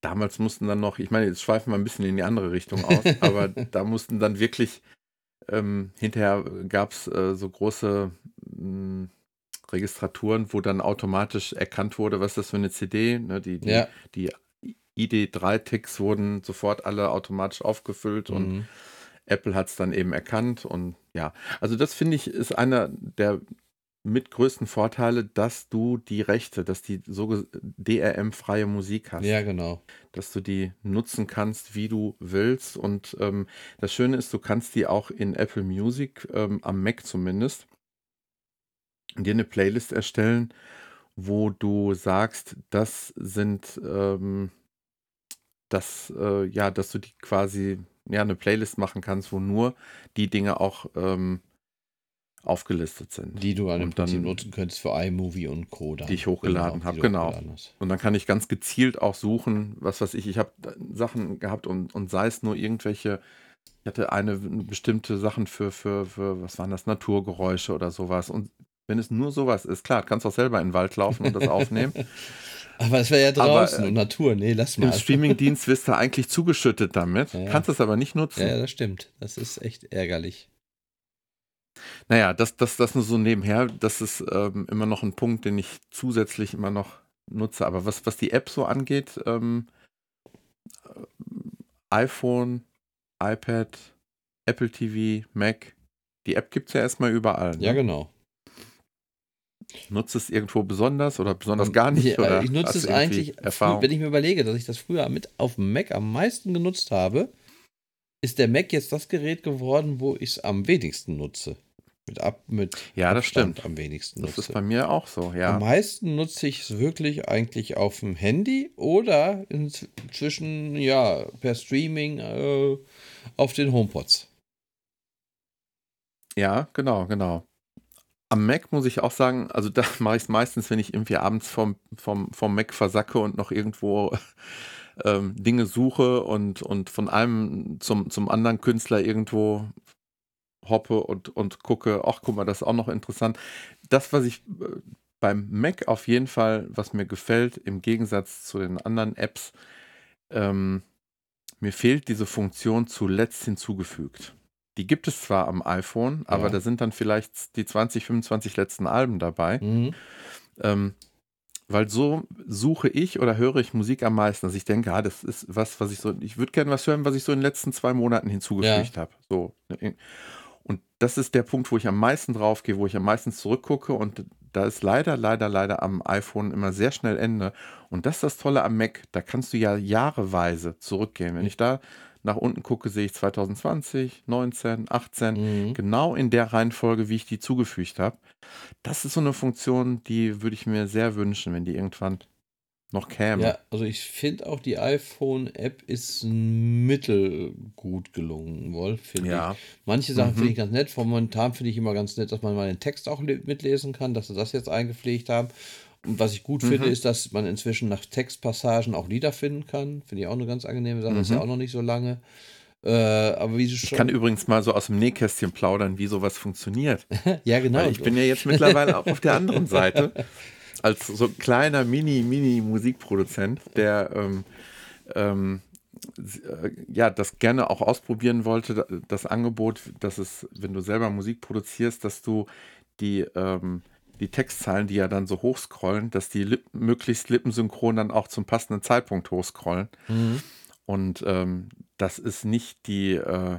Damals mussten dann noch, ich meine, jetzt schweifen wir ein bisschen in die andere Richtung aus, aber da mussten dann wirklich ähm, hinterher gab es äh, so große mh, hm, Registraturen, wo dann automatisch erkannt wurde, was das für eine CD. Ne? Die, die, ja. die ID3-Ticks wurden sofort alle automatisch aufgefüllt mhm. und Apple hat es dann eben erkannt. Und ja, also das finde ich ist einer der mit größten Vorteile, dass du die Rechte, dass die so DRM-freie Musik hast. Ja, genau. Dass du die nutzen kannst, wie du willst. Und ähm, das Schöne ist, du kannst die auch in Apple Music, ähm, am Mac zumindest, dir eine Playlist erstellen, wo du sagst, das sind, ähm, das, äh, ja, dass du die quasi, ja, eine Playlist machen kannst, wo nur die Dinge auch ähm, aufgelistet sind. Die du an dem Prinzip nutzen könntest für iMovie und Co. Dann. Die ich hochgeladen genau, habe, genau. Und dann kann ich ganz gezielt auch suchen, was weiß ich, ich habe Sachen gehabt und, und sei es nur irgendwelche, ich hatte eine bestimmte Sachen für, für, für, was waren das, Naturgeräusche oder sowas. Und wenn es nur sowas ist, klar, kannst du auch selber in den Wald laufen und das aufnehmen. aber es wäre ja draußen aber, und Natur. Nee, lass mal. Im Streamingdienst wirst du eigentlich zugeschüttet damit, ja, ja. kannst es aber nicht nutzen. Ja, das stimmt. Das ist echt ärgerlich. Naja, das, das, das nur so nebenher, das ist ähm, immer noch ein Punkt, den ich zusätzlich immer noch nutze. Aber was, was die App so angeht, ähm, äh, iPhone, iPad, Apple TV, Mac, die App gibt es ja erstmal überall. Ne? Ja, genau. Nutzt es irgendwo besonders oder besonders gar nicht? Ich, oder ich nutze es eigentlich, Erfahrung? wenn ich mir überlege, dass ich das früher mit auf dem Mac am meisten genutzt habe, ist der Mac jetzt das Gerät geworden, wo ich es am wenigsten nutze. Mit ab mit ja, das stimmt. am wenigsten nutze. Das ist bei mir auch so, ja. Am meisten nutze ich es wirklich eigentlich auf dem Handy oder inzwischen ja per Streaming äh, auf den HomePods. Ja, genau, genau. Am Mac muss ich auch sagen, also da mache ich es meistens, wenn ich irgendwie abends vom, vom, vom Mac versacke und noch irgendwo ähm, Dinge suche und, und von einem zum, zum anderen Künstler irgendwo hoppe und, und gucke, ach guck mal, das ist auch noch interessant. Das, was ich äh, beim Mac auf jeden Fall, was mir gefällt, im Gegensatz zu den anderen Apps, ähm, mir fehlt diese Funktion zuletzt hinzugefügt. Die gibt es zwar am iPhone, aber ja. da sind dann vielleicht die 20, 25 letzten Alben dabei. Mhm. Ähm, weil so suche ich oder höre ich Musik am meisten, dass ich denke, ah, das ist was, was ich so, ich würde gerne was hören, was ich so in den letzten zwei Monaten hinzugefügt ja. habe. So. Das ist der Punkt, wo ich am meisten drauf gehe, wo ich am meisten zurückgucke und da ist leider, leider, leider am iPhone immer sehr schnell Ende. Und das ist das Tolle am Mac, da kannst du ja jahreweise zurückgehen. Wenn ich da nach unten gucke, sehe ich 2020, 19, 18, mhm. genau in der Reihenfolge, wie ich die zugefügt habe. Das ist so eine Funktion, die würde ich mir sehr wünschen, wenn die irgendwann noch käme. Ja, also ich finde auch die iPhone-App ist mittelgut gelungen, wohl, finde ja. ich. Manche Sachen mhm. finde ich ganz nett. Momentan finde ich immer ganz nett, dass man mal den Text auch mitlesen kann, dass sie das jetzt eingepflegt haben. Und was ich gut mhm. finde, ist, dass man inzwischen nach Textpassagen auch Lieder finden kann. Finde ich auch eine ganz angenehme Sache. Mhm. Ist ja auch noch nicht so lange. Äh, aber wie schon. Ich kann übrigens mal so aus dem Nähkästchen plaudern, wie sowas funktioniert. ja, genau. Weil ich bin ja jetzt mittlerweile auch auf der anderen Seite. Als so kleiner Mini, Mini-Musikproduzent, der ähm, ähm, ja, das gerne auch ausprobieren wollte, das Angebot, dass es, wenn du selber Musik produzierst, dass du die ähm, die Textzahlen, die ja dann so hochscrollen, dass die Lip möglichst lippensynchron dann auch zum passenden Zeitpunkt hochscrollen. Mhm. Und ähm, das ist nicht die äh,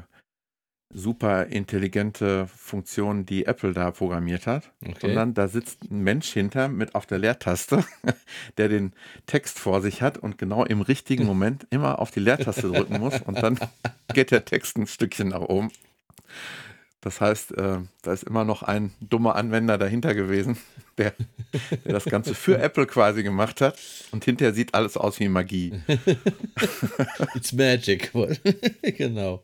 super intelligente Funktion, die Apple da programmiert hat, okay. sondern da sitzt ein Mensch hinter mit auf der Leertaste, der den Text vor sich hat und genau im richtigen Moment immer auf die Leertaste drücken muss und dann geht der Text ein Stückchen nach oben. Das heißt, äh, da ist immer noch ein dummer Anwender dahinter gewesen, der, der, das Ganze für Apple quasi gemacht hat. Und hinterher sieht alles aus wie Magie. It's magic. genau.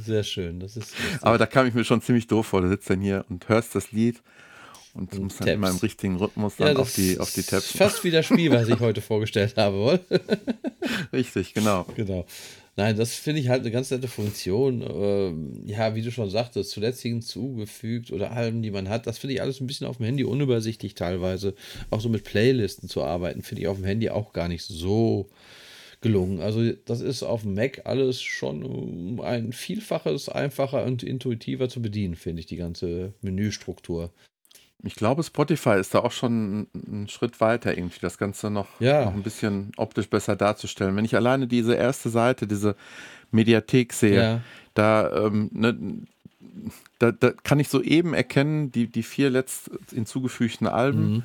Sehr schön. Das ist, Aber da kam ich mir schon ziemlich doof vor. Du sitzt dann hier und hörst das Lied und du musst dann immer im richtigen Rhythmus dann ja, auf, die, auf die Tabs. Fast wie das Spiel, was ich heute vorgestellt habe, Richtig, genau. Genau. Nein, das finde ich halt eine ganz nette Funktion. Ähm, ja, wie du schon sagtest, zuletzt hinzugefügt oder Alben, die man hat. Das finde ich alles ein bisschen auf dem Handy unübersichtlich teilweise. Auch so mit Playlisten zu arbeiten, finde ich auf dem Handy auch gar nicht so gelungen. Also das ist auf dem Mac alles schon ein Vielfaches einfacher und intuitiver zu bedienen, finde ich, die ganze Menüstruktur. Ich glaube, Spotify ist da auch schon einen Schritt weiter, irgendwie das Ganze noch, ja. noch ein bisschen optisch besser darzustellen. Wenn ich alleine diese erste Seite, diese Mediathek sehe, ja. da, ähm, ne, da, da, kann ich so eben erkennen, die, die vier letzt hinzugefügten Alben. Mhm.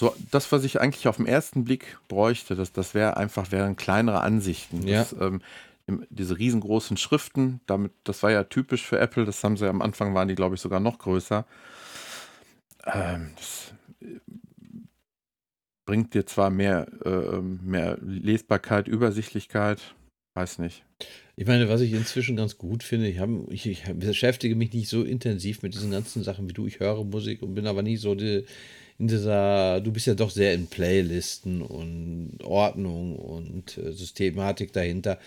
So, das, was ich eigentlich auf den ersten Blick bräuchte, das, das wäre einfach, wären kleinere Ansichten. Ja. Das, ähm, diese riesengroßen Schriften, damit, das war ja typisch für Apple, das haben sie am Anfang, waren die, glaube ich, sogar noch größer. Ähm, das äh, bringt dir zwar mehr, äh, ähm, mehr Lesbarkeit, Übersichtlichkeit, weiß nicht. Ich meine, was ich inzwischen ganz gut finde, ich, hab, ich, ich beschäftige mich nicht so intensiv mit diesen ganzen Sachen wie du. Ich höre Musik und bin aber nie so die, in dieser, du bist ja doch sehr in Playlisten und Ordnung und äh, Systematik dahinter.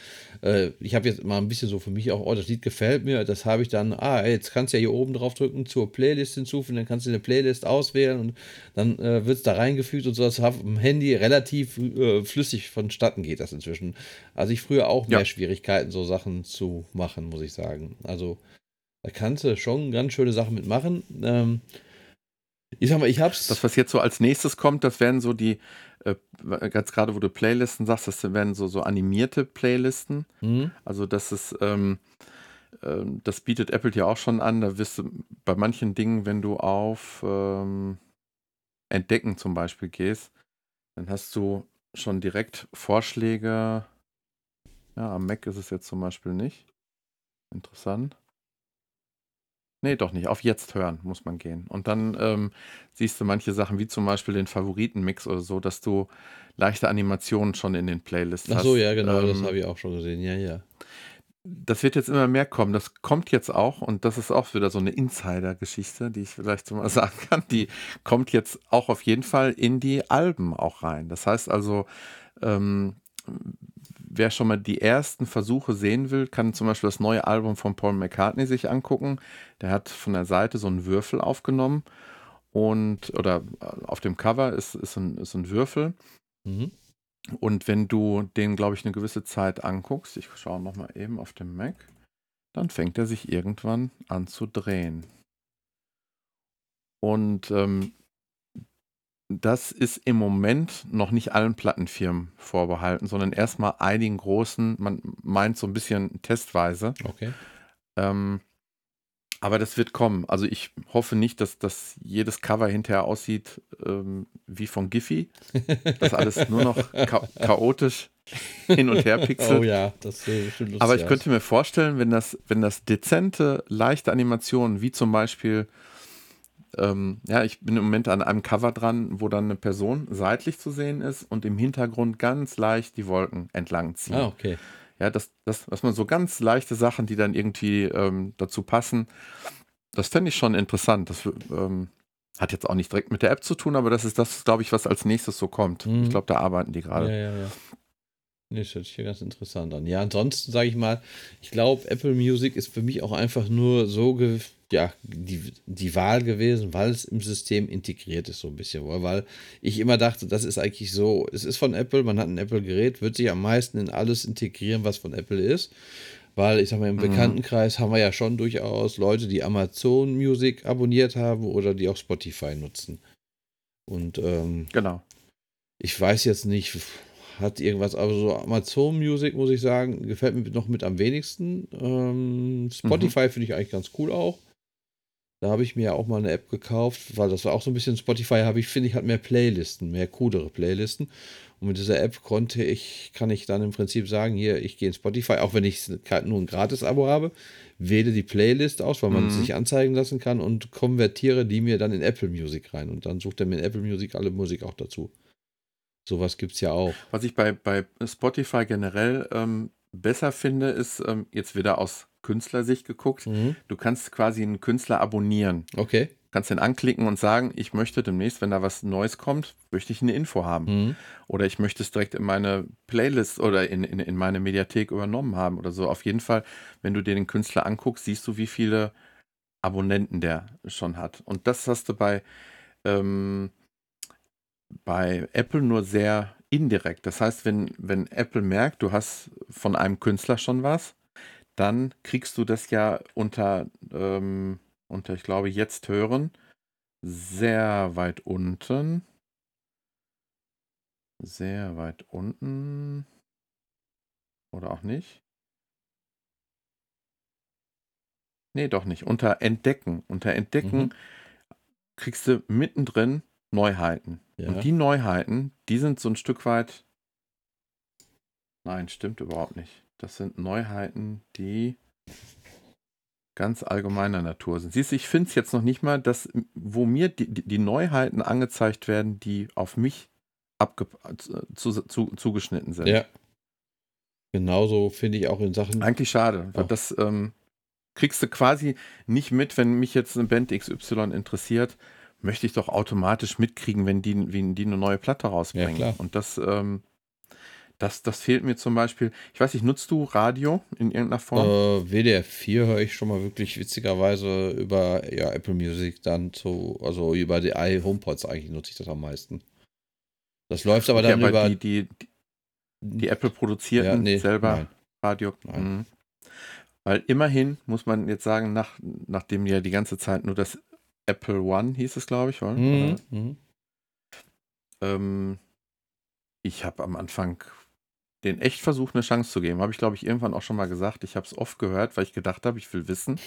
Äh, ich habe jetzt mal ein bisschen so für mich auch, oh, das Lied gefällt mir, das habe ich dann, ah, jetzt kannst du ja hier oben drauf drücken, zur Playlist hinzufügen, dann kannst du eine Playlist auswählen und dann äh, wird es da reingefügt und so, dass auf dem Handy relativ äh, flüssig vonstatten geht das inzwischen. Also ich früher auch mehr ja. Schwierigkeiten, so Sachen zu machen, muss ich sagen. Also da kannst du schon ganz schöne Sachen mitmachen. Ähm, ich sag mal, ich hab's. Das, was jetzt so als nächstes kommt, das werden so die äh, ganz gerade, wo du Playlisten sagst, das werden so, so animierte Playlisten. Mhm. Also das ist, ähm, äh, das bietet Apple ja auch schon an. Da wirst du bei manchen Dingen, wenn du auf ähm, Entdecken zum Beispiel gehst, dann hast du schon direkt Vorschläge. Ja, am Mac ist es jetzt zum Beispiel nicht. Interessant. Nee, doch nicht. Auf Jetzt hören muss man gehen. Und dann ähm, siehst du manche Sachen, wie zum Beispiel den Favoritenmix oder so, dass du leichte Animationen schon in den Playlists hast. Ach so, ja, genau, ähm, das habe ich auch schon gesehen. Ja, ja. Das wird jetzt immer mehr kommen. Das kommt jetzt auch und das ist auch wieder so eine Insider-Geschichte, die ich vielleicht so mal sagen kann. Die kommt jetzt auch auf jeden Fall in die Alben auch rein. Das heißt also, ähm, wer schon mal die ersten Versuche sehen will, kann zum Beispiel das neue Album von Paul McCartney sich angucken. Der hat von der Seite so einen Würfel aufgenommen und oder äh, auf dem Cover ist, ist, ein, ist ein Würfel. Mhm. Und wenn du den, glaube ich, eine gewisse Zeit anguckst, ich schaue nochmal eben auf dem Mac, dann fängt er sich irgendwann an zu drehen. Und ähm, das ist im Moment noch nicht allen Plattenfirmen vorbehalten, sondern erstmal einigen großen, man meint so ein bisschen testweise. Okay. Ähm, aber das wird kommen. Also ich hoffe nicht, dass, dass jedes Cover hinterher aussieht ähm, wie von Giphy. dass alles nur noch cha chaotisch hin und her pixelt. Oh ja, das ist lustig Aber ich könnte mir vorstellen, wenn das, wenn das dezente, leichte Animationen, wie zum Beispiel ähm, ja, ich bin im Moment an einem Cover dran, wo dann eine Person seitlich zu sehen ist und im Hintergrund ganz leicht die Wolken entlang ziehen. Ah, okay. Ja, das, das, was man so ganz leichte Sachen, die dann irgendwie ähm, dazu passen, das fände ich schon interessant. Das ähm, hat jetzt auch nicht direkt mit der App zu tun, aber das ist das, glaube ich, was als nächstes so kommt. Mhm. Ich glaube, da arbeiten die gerade. Ja, ja, ja. Nee, das hört sich hier ganz interessant an. Ja, ansonsten sage ich mal, ich glaube, Apple Music ist für mich auch einfach nur so ja, die, die Wahl gewesen, weil es im System integriert ist, so ein bisschen. Weil ich immer dachte, das ist eigentlich so, es ist von Apple, man hat ein Apple-Gerät, wird sich am meisten in alles integrieren, was von Apple ist. Weil ich sag mal, im mhm. Bekanntenkreis haben wir ja schon durchaus Leute, die Amazon Music abonniert haben oder die auch Spotify nutzen. Und ähm, genau. Ich weiß jetzt nicht, hat irgendwas, aber so Amazon Music, muss ich sagen, gefällt mir noch mit am wenigsten. Ähm, Spotify mhm. finde ich eigentlich ganz cool auch. Da habe ich mir ja auch mal eine App gekauft, weil das war auch so ein bisschen Spotify, habe ich, finde ich, hat mehr Playlisten, mehr coolere Playlisten. Und mit dieser App konnte ich, kann ich dann im Prinzip sagen, hier, ich gehe in Spotify, auch wenn ich nur ein Gratis-Abo habe, wähle die Playlist aus, weil man es mhm. sich anzeigen lassen kann und konvertiere die mir dann in Apple Music rein. Und dann sucht er mir in Apple Music alle Musik auch dazu. Sowas gibt es ja auch. Was ich bei, bei Spotify generell ähm, besser finde, ist ähm, jetzt wieder aus Künstlersicht geguckt. Mhm. Du kannst quasi einen Künstler abonnieren. Okay. Kannst den anklicken und sagen, ich möchte demnächst, wenn da was Neues kommt, möchte ich eine Info haben. Mhm. Oder ich möchte es direkt in meine Playlist oder in, in, in meine Mediathek übernommen haben oder so. Auf jeden Fall, wenn du dir den Künstler anguckst, siehst du, wie viele Abonnenten der schon hat. Und das hast du bei, ähm, bei Apple nur sehr indirekt. Das heißt, wenn, wenn Apple merkt, du hast von einem Künstler schon was, dann kriegst du das ja unter, ähm, unter, ich glaube, jetzt hören, sehr weit unten. Sehr weit unten. Oder auch nicht. Nee, doch nicht. Unter Entdecken. Unter Entdecken mhm. kriegst du mittendrin Neuheiten. Ja. Und die Neuheiten, die sind so ein Stück weit. Nein, stimmt überhaupt nicht. Das sind Neuheiten, die ganz allgemeiner Natur sind. Siehst du, ich finde es jetzt noch nicht mal, dass, wo mir die, die Neuheiten angezeigt werden, die auf mich abge zu, zu, zugeschnitten sind. Ja. Genauso finde ich auch in Sachen. Eigentlich schade, weil das ähm, kriegst du quasi nicht mit, wenn mich jetzt eine Band XY interessiert, möchte ich doch automatisch mitkriegen, wenn die, wenn die eine neue Platte rausbringen. Ja, Und das ähm, das, das fehlt mir zum Beispiel. Ich weiß nicht, nutzt du Radio in irgendeiner Form? Äh, WDR 4 höre ich schon mal wirklich witzigerweise über ja, Apple Music dann zu, also über die iHomePods eigentlich nutze ich das am meisten. Das läuft aber dann aber über. Die, die, die, die Apple produzierten ja, nee, selber nein. Radio. Nein. Mhm. Weil immerhin muss man jetzt sagen, nach, nachdem ja die ganze Zeit nur das Apple One hieß es, glaube ich, oder? Mhm. Ähm, ich habe am Anfang den echt versucht, eine Chance zu geben. Habe ich, glaube ich, irgendwann auch schon mal gesagt. Ich habe es oft gehört, weil ich gedacht habe, ich will wissen,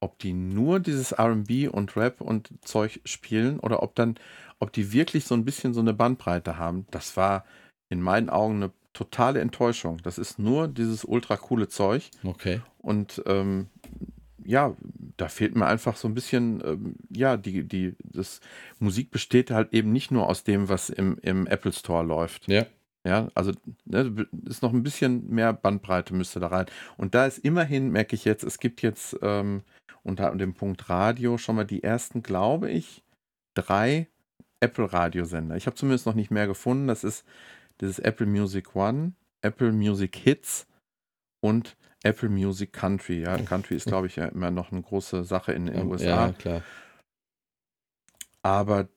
ob die nur dieses RB und Rap und Zeug spielen oder ob dann, ob die wirklich so ein bisschen so eine Bandbreite haben. Das war in meinen Augen eine totale Enttäuschung. Das ist nur dieses ultra coole Zeug. Okay. Und ähm, ja, da fehlt mir einfach so ein bisschen, ähm, ja, die, die, das Musik besteht halt eben nicht nur aus dem, was im, im Apple Store läuft. Ja. Ja, also ne, ist noch ein bisschen mehr Bandbreite müsste da rein. Und da ist immerhin, merke ich jetzt, es gibt jetzt ähm, unter dem Punkt Radio schon mal die ersten, glaube ich, drei Apple-Radiosender. Ich habe zumindest noch nicht mehr gefunden. Das ist dieses Apple Music One, Apple Music Hits und Apple Music Country. Ja, Country ist, glaube ich, ja immer noch eine große Sache in den USA. Ja, klar. Aber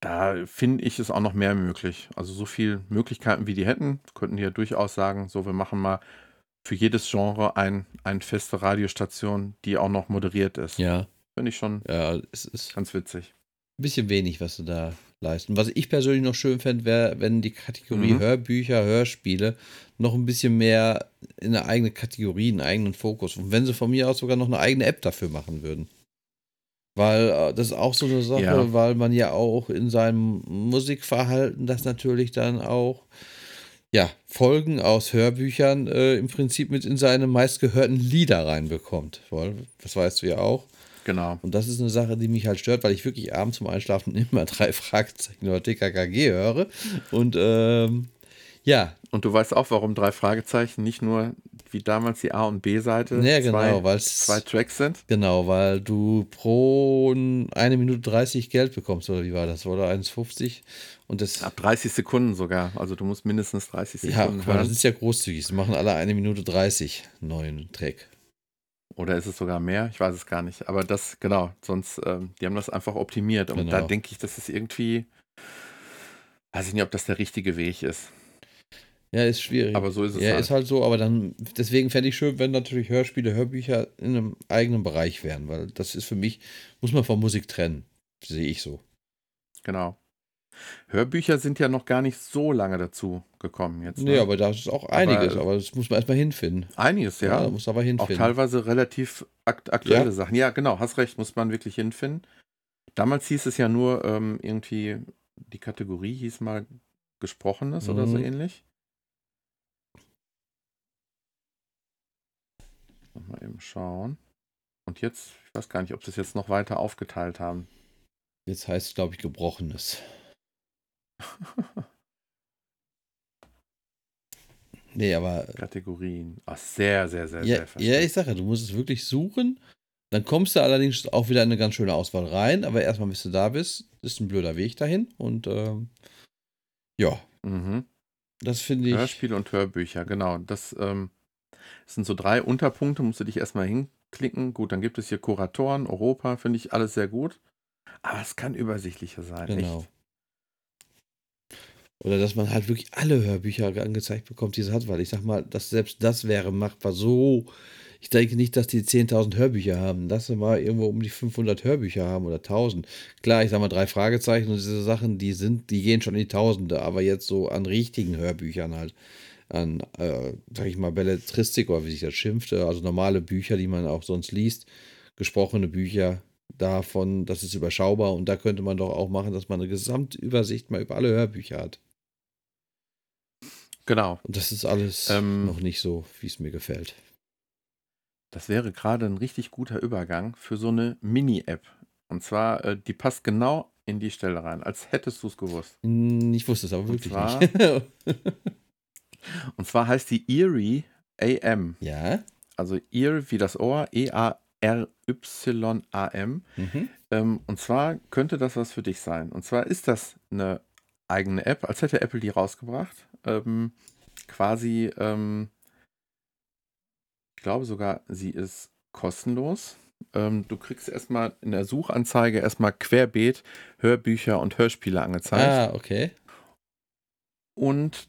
da finde ich es auch noch mehr möglich. Also so viele Möglichkeiten, wie die hätten, könnten die ja durchaus sagen, so, wir machen mal für jedes Genre ein, eine feste Radiostation, die auch noch moderiert ist. Ja. Finde ich schon ja, es ist ganz witzig. Ein bisschen wenig, was du da leisten. Was ich persönlich noch schön fände, wäre, wenn die Kategorie mhm. Hörbücher, Hörspiele noch ein bisschen mehr in eine eigene Kategorie, einen eigenen Fokus. Und wenn sie von mir aus sogar noch eine eigene App dafür machen würden. Weil äh, das ist auch so eine Sache, ja. weil man ja auch in seinem Musikverhalten das natürlich dann auch ja, Folgen aus Hörbüchern äh, im Prinzip mit in seine meistgehörten Lieder reinbekommt. Weil, das weißt du ja auch. Genau. Und das ist eine Sache, die mich halt stört, weil ich wirklich abends zum Einschlafen immer drei Fragezeichen oder TKKG höre. Und ähm, ja. Und du weißt auch, warum drei Fragezeichen nicht nur wie damals die A- und B-Seite ja, genau, zwei, zwei Tracks sind? Genau, weil du pro eine Minute 30 Geld bekommst, oder wie war das? Oder 1,50? Und das. Ab 30 Sekunden sogar. Also du musst mindestens 30 Sekunden ja, hören. Das ist ja großzügig. Sie machen alle eine Minute 30 neuen Track. Oder ist es sogar mehr? Ich weiß es gar nicht. Aber das, genau, sonst, ähm, die haben das einfach optimiert. Und genau. da denke ich, das ist irgendwie, weiß ich nicht, ob das der richtige Weg ist. Ja, ist schwierig. Aber so ist es ja, halt. ist halt so, aber dann, deswegen fände ich schön, wenn natürlich Hörspiele, Hörbücher in einem eigenen Bereich wären, weil das ist für mich, muss man von Musik trennen. Sehe ich so. Genau. Hörbücher sind ja noch gar nicht so lange dazu gekommen jetzt. Ne? Nee, aber da ist auch einiges, aber, aber das muss man erstmal hinfinden. Einiges, ja. ja muss aber hinfinden. Auch teilweise relativ akt aktuelle ja. Sachen. Ja, genau, hast recht, muss man wirklich hinfinden. Damals hieß es ja nur ähm, irgendwie, die Kategorie hieß mal Gesprochenes mhm. oder so mhm. ähnlich. Mal eben schauen. Und jetzt, ich weiß gar nicht, ob sie es jetzt noch weiter aufgeteilt haben. Jetzt heißt es, glaube ich, Gebrochenes. Nee, aber. Kategorien. Ach, sehr, sehr, sehr, ja, sehr Ja, ich sage ja, du musst es wirklich suchen. Dann kommst du allerdings auch wieder in eine ganz schöne Auswahl rein. Aber erstmal, bis du da bist, ist ein blöder Weg dahin. Und ähm, ja. Mhm. Das finde ich. Hörspiele und Hörbücher, genau. Das, ähm, das sind so drei Unterpunkte, musst du dich erstmal hinklicken. Gut, dann gibt es hier Kuratoren, Europa, finde ich alles sehr gut. Aber es kann übersichtlicher sein. Genau. Echt. Oder dass man halt wirklich alle Hörbücher angezeigt bekommt, die es hat, weil ich sag mal, dass selbst das wäre machbar so. Ich denke nicht, dass die 10.000 Hörbücher haben. Dass sie mal irgendwo um die 500 Hörbücher haben oder 1000. Klar, ich sag mal, drei Fragezeichen und diese Sachen, die sind, die gehen schon in die Tausende, aber jetzt so an richtigen Hörbüchern halt. An, äh, sag ich mal, Belletristik oder wie sich das schimpfte, also normale Bücher, die man auch sonst liest, gesprochene Bücher, davon, das ist überschaubar und da könnte man doch auch machen, dass man eine Gesamtübersicht mal über alle Hörbücher hat. Genau. Und das ist alles ähm, noch nicht so, wie es mir gefällt. Das wäre gerade ein richtig guter Übergang für so eine Mini-App. Und zwar, äh, die passt genau in die Stelle rein, als hättest du es gewusst. Hm, ich wusste es aber wirklich und zwar, nicht. und zwar heißt die Erie AM. Ja. Also Ear wie das Ohr, E-A-R-Y-A-M. Mhm. Ähm, und zwar könnte das was für dich sein. Und zwar ist das eine eigene App, als hätte Apple die rausgebracht ähm, quasi, ähm, ich glaube sogar, sie ist kostenlos. Ähm, du kriegst erstmal in der Suchanzeige erstmal querbeet Hörbücher und Hörspiele angezeigt. Ah, okay. Und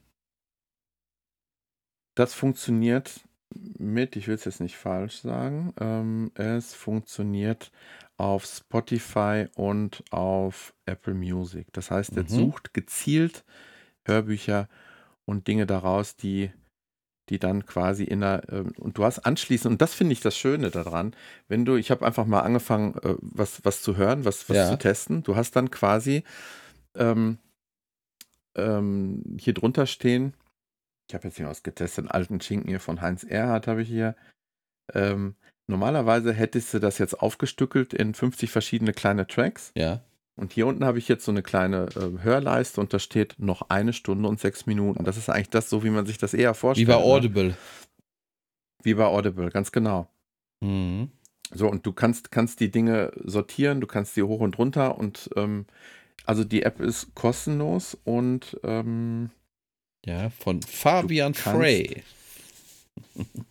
das funktioniert mit, ich will es jetzt nicht falsch sagen, ähm, es funktioniert auf Spotify und auf Apple Music. Das heißt, er mhm. sucht gezielt Hörbücher und Dinge daraus, die, die dann quasi in der, äh, und du hast anschließend, und das finde ich das Schöne daran, wenn du, ich habe einfach mal angefangen, äh, was, was zu hören, was, was ja. zu testen, du hast dann quasi ähm, ähm, hier drunter stehen, ich habe jetzt hier was getestet, einen alten Schinken hier von Heinz Erhardt habe ich hier. Ähm, normalerweise hättest du das jetzt aufgestückelt in 50 verschiedene kleine Tracks. Ja. Und hier unten habe ich jetzt so eine kleine äh, Hörleiste und da steht noch eine Stunde und sechs Minuten. Das ist eigentlich das so, wie man sich das eher vorstellt. Wie bei ne? Audible. Ne? Wie bei Audible, ganz genau. Mhm. So, und du kannst, kannst die Dinge sortieren, du kannst die hoch und runter und ähm, also die App ist kostenlos und ähm, ja, von Fabian Frey.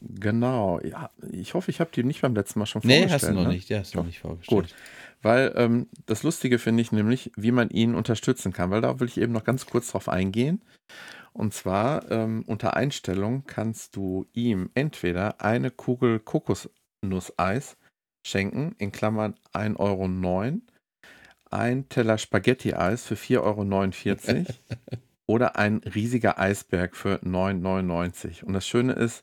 Genau, ja, ich hoffe, ich habe die nicht beim letzten Mal schon vorgestellt. Nee, hast du noch ne? nicht, ja, hast du noch nicht vorgestellt. Gut, weil ähm, das Lustige finde ich nämlich, wie man ihn unterstützen kann, weil da will ich eben noch ganz kurz drauf eingehen. Und zwar ähm, unter Einstellung kannst du ihm entweder eine Kugel Kokosnusseis schenken, in Klammern 1,09 Euro, ein Teller Spaghetti-Eis für 4,49 Euro oder ein riesiger Eisberg für 9,99. Und das Schöne ist,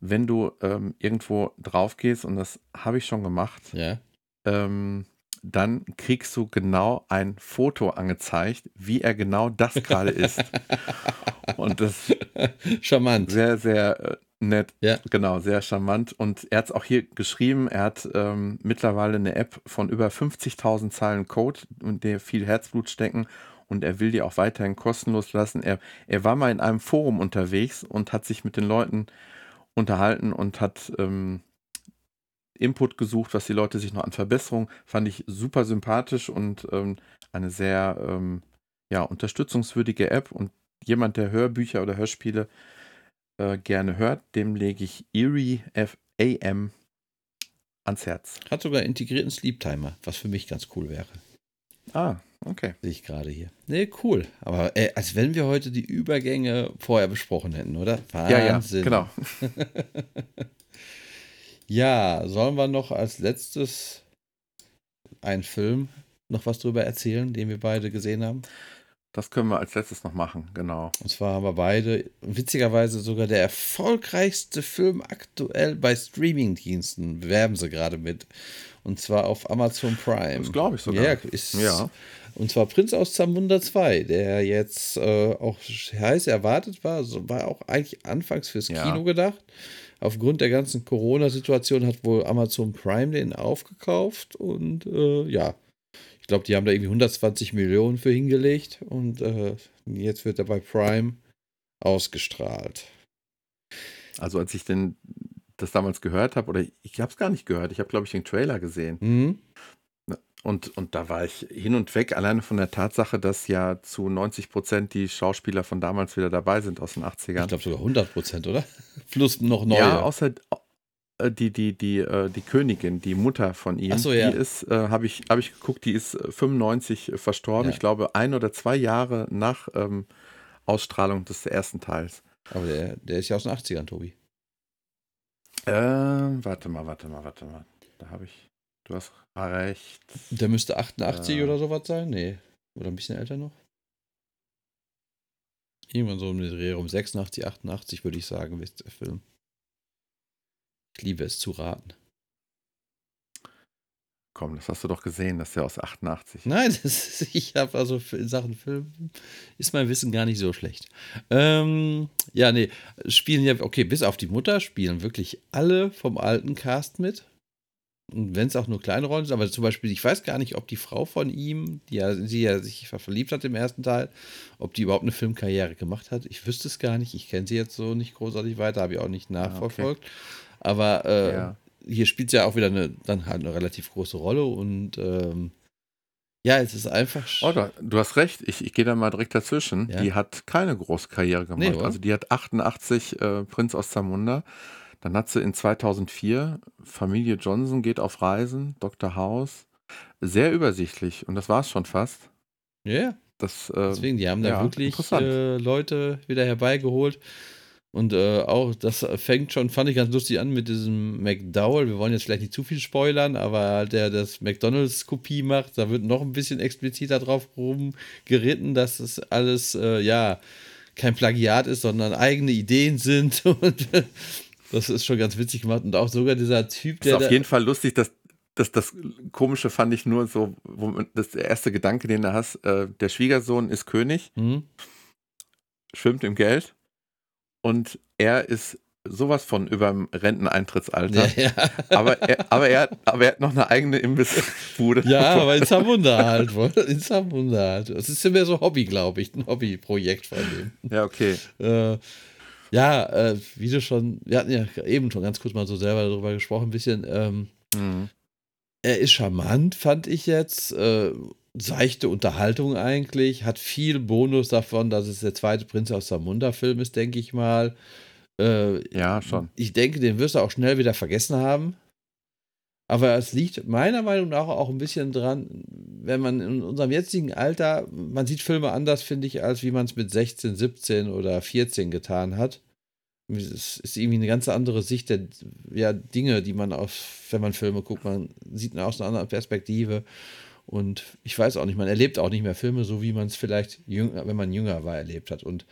wenn du ähm, irgendwo drauf gehst, und das habe ich schon gemacht, ja. ähm, dann kriegst du genau ein Foto angezeigt, wie er genau das gerade ist. Und das charmant. Sehr, sehr äh, nett. Ja. Genau, sehr charmant. Und er hat es auch hier geschrieben, er hat ähm, mittlerweile eine App von über 50.000 Zeilen Code, in der viel Herzblut stecken. Und er will die auch weiterhin kostenlos lassen. Er, er war mal in einem Forum unterwegs und hat sich mit den Leuten unterhalten und hat ähm, Input gesucht, was die Leute sich noch an Verbesserungen, fand ich super sympathisch und ähm, eine sehr ähm, ja, unterstützungswürdige App und jemand, der Hörbücher oder Hörspiele äh, gerne hört, dem lege ich Erie F AM ans Herz. Hat sogar integrierten Sleep Timer, was für mich ganz cool wäre. Ah, okay. Sehe ich gerade hier. Nee, cool. Aber äh, als wenn wir heute die Übergänge vorher besprochen hätten, oder? Wahnsinn. Ja, ja, genau. Ja, sollen wir noch als letztes einen Film noch was drüber erzählen, den wir beide gesehen haben? Das können wir als letztes noch machen, genau. Und zwar haben wir beide, witzigerweise sogar der erfolgreichste Film aktuell bei Streamingdiensten, werben sie gerade mit. Und zwar auf Amazon Prime. Das glaube ich sogar. Ja, ist, ja. Und zwar Prinz aus Zamunda 2, der jetzt äh, auch heiß erwartet war. Also war auch eigentlich anfangs fürs ja. Kino gedacht aufgrund der ganzen Corona-Situation hat wohl Amazon Prime den aufgekauft und äh, ja, ich glaube, die haben da irgendwie 120 Millionen für hingelegt und äh, jetzt wird er bei Prime ausgestrahlt. Also als ich denn das damals gehört habe, oder ich habe es gar nicht gehört, ich habe, glaube ich, den Trailer gesehen. Mhm. Und, und da war ich hin und weg, alleine von der Tatsache, dass ja zu 90 Prozent die Schauspieler von damals wieder dabei sind aus den 80ern. Ich glaube sogar 100 Prozent, oder? Plus noch neue. Ja, außer die, die, die, äh, die Königin, die Mutter von ihm, so, ja. die ist, äh, habe ich, hab ich geguckt, die ist 95 verstorben. Ja. Ich glaube, ein oder zwei Jahre nach ähm, Ausstrahlung des ersten Teils. Aber der, der ist ja aus den 80ern, Tobi. Äh, warte mal, warte mal, warte mal. Da habe ich. Du hast recht. Der müsste 88 äh, oder sowas sein? Nee. Oder ein bisschen älter noch? Irgendwann so um den Dreh um 86, 88 würde ich sagen, ist der Film. Ich liebe es zu raten. Komm, das hast du doch gesehen, das ist ja aus 88. Nein, ist, ich habe also in Sachen Film ist mein Wissen gar nicht so schlecht. Ähm, ja, nee, spielen ja, okay, bis auf die Mutter spielen wirklich alle vom alten Cast mit wenn es auch nur kleine Rollen sind, aber zum Beispiel, ich weiß gar nicht, ob die Frau von ihm, die ja, sie ja sich verliebt hat im ersten Teil, ob die überhaupt eine Filmkarriere gemacht hat. Ich wüsste es gar nicht. Ich kenne sie jetzt so nicht großartig weiter, habe ich auch nicht ah, nachverfolgt. Okay. Aber äh, ja. hier spielt sie ja auch wieder eine, dann halt eine relativ große Rolle und ähm, ja, es ist einfach. Oh, du hast recht, ich, ich gehe da mal direkt dazwischen. Ja? Die hat keine große Karriere gemacht. Nee, also die hat 88 äh, Prinz aus Zamunda. Dann hat sie in 2004 Familie Johnson geht auf Reisen, Dr. House. Sehr übersichtlich und das war es schon fast. Ja, yeah. das, äh, deswegen, die haben da ja, wirklich äh, Leute wieder herbeigeholt. Und äh, auch, das fängt schon, fand ich ganz lustig an mit diesem McDowell. Wir wollen jetzt vielleicht nicht zu viel spoilern, aber der das McDonalds-Kopie macht, da wird noch ein bisschen expliziter drauf rumgeritten, dass es alles, äh, ja, kein Plagiat ist, sondern eigene Ideen sind. Und das ist schon ganz witzig gemacht. Und auch sogar dieser Typ, der. Ist auf jeden Fall lustig, dass das, das Komische fand ich nur so, wo man, das der erste Gedanke, den du hast, äh, der Schwiegersohn ist König, mhm. schwimmt im Geld und er ist sowas von über dem Renteneintrittsalter. Ja, ja. Aber, er, aber, er, aber er hat noch eine eigene Imbissbude. Ja, aber in Zamunda halt. In Zamunda halt. Das ist ja mehr so Hobby, glaube ich. Ein Hobbyprojekt von dem. Ja, okay. Äh, ja, äh, wie du schon, wir hatten ja eben schon ganz kurz mal so selber darüber gesprochen, ein bisschen. Ähm, mhm. Er ist charmant, fand ich jetzt. Äh, seichte Unterhaltung eigentlich. Hat viel Bonus davon, dass es der zweite Prinz aus Zamunda-Film ist, denke ich mal. Äh, ja, schon. Ich denke, den wirst du auch schnell wieder vergessen haben. Aber es liegt meiner Meinung nach auch ein bisschen dran, wenn man in unserem jetzigen Alter, man sieht Filme anders, finde ich, als wie man es mit 16, 17 oder 14 getan hat. Es ist irgendwie eine ganz andere Sicht der ja, Dinge, die man auf, wenn man Filme guckt, man sieht aus einer anderen Perspektive. Und ich weiß auch nicht, man erlebt auch nicht mehr Filme, so wie man es vielleicht, jünger, wenn man jünger war, erlebt hat. Und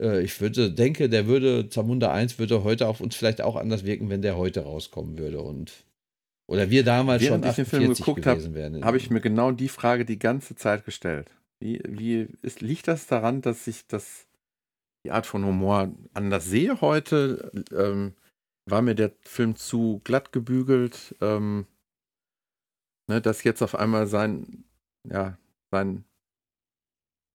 äh, ich würde, denke, der würde, Zamunda 1 würde heute auf uns vielleicht auch anders wirken, wenn der heute rauskommen würde. Und oder wir damals Während schon ich den Film geguckt habe, habe ich mir genau die Frage die ganze Zeit gestellt. Wie, wie ist, liegt das daran, dass ich das, die Art von Humor anders sehe heute? Ähm, war mir der Film zu glatt gebügelt? Ähm, ne, dass jetzt auf einmal sein, ja, sein,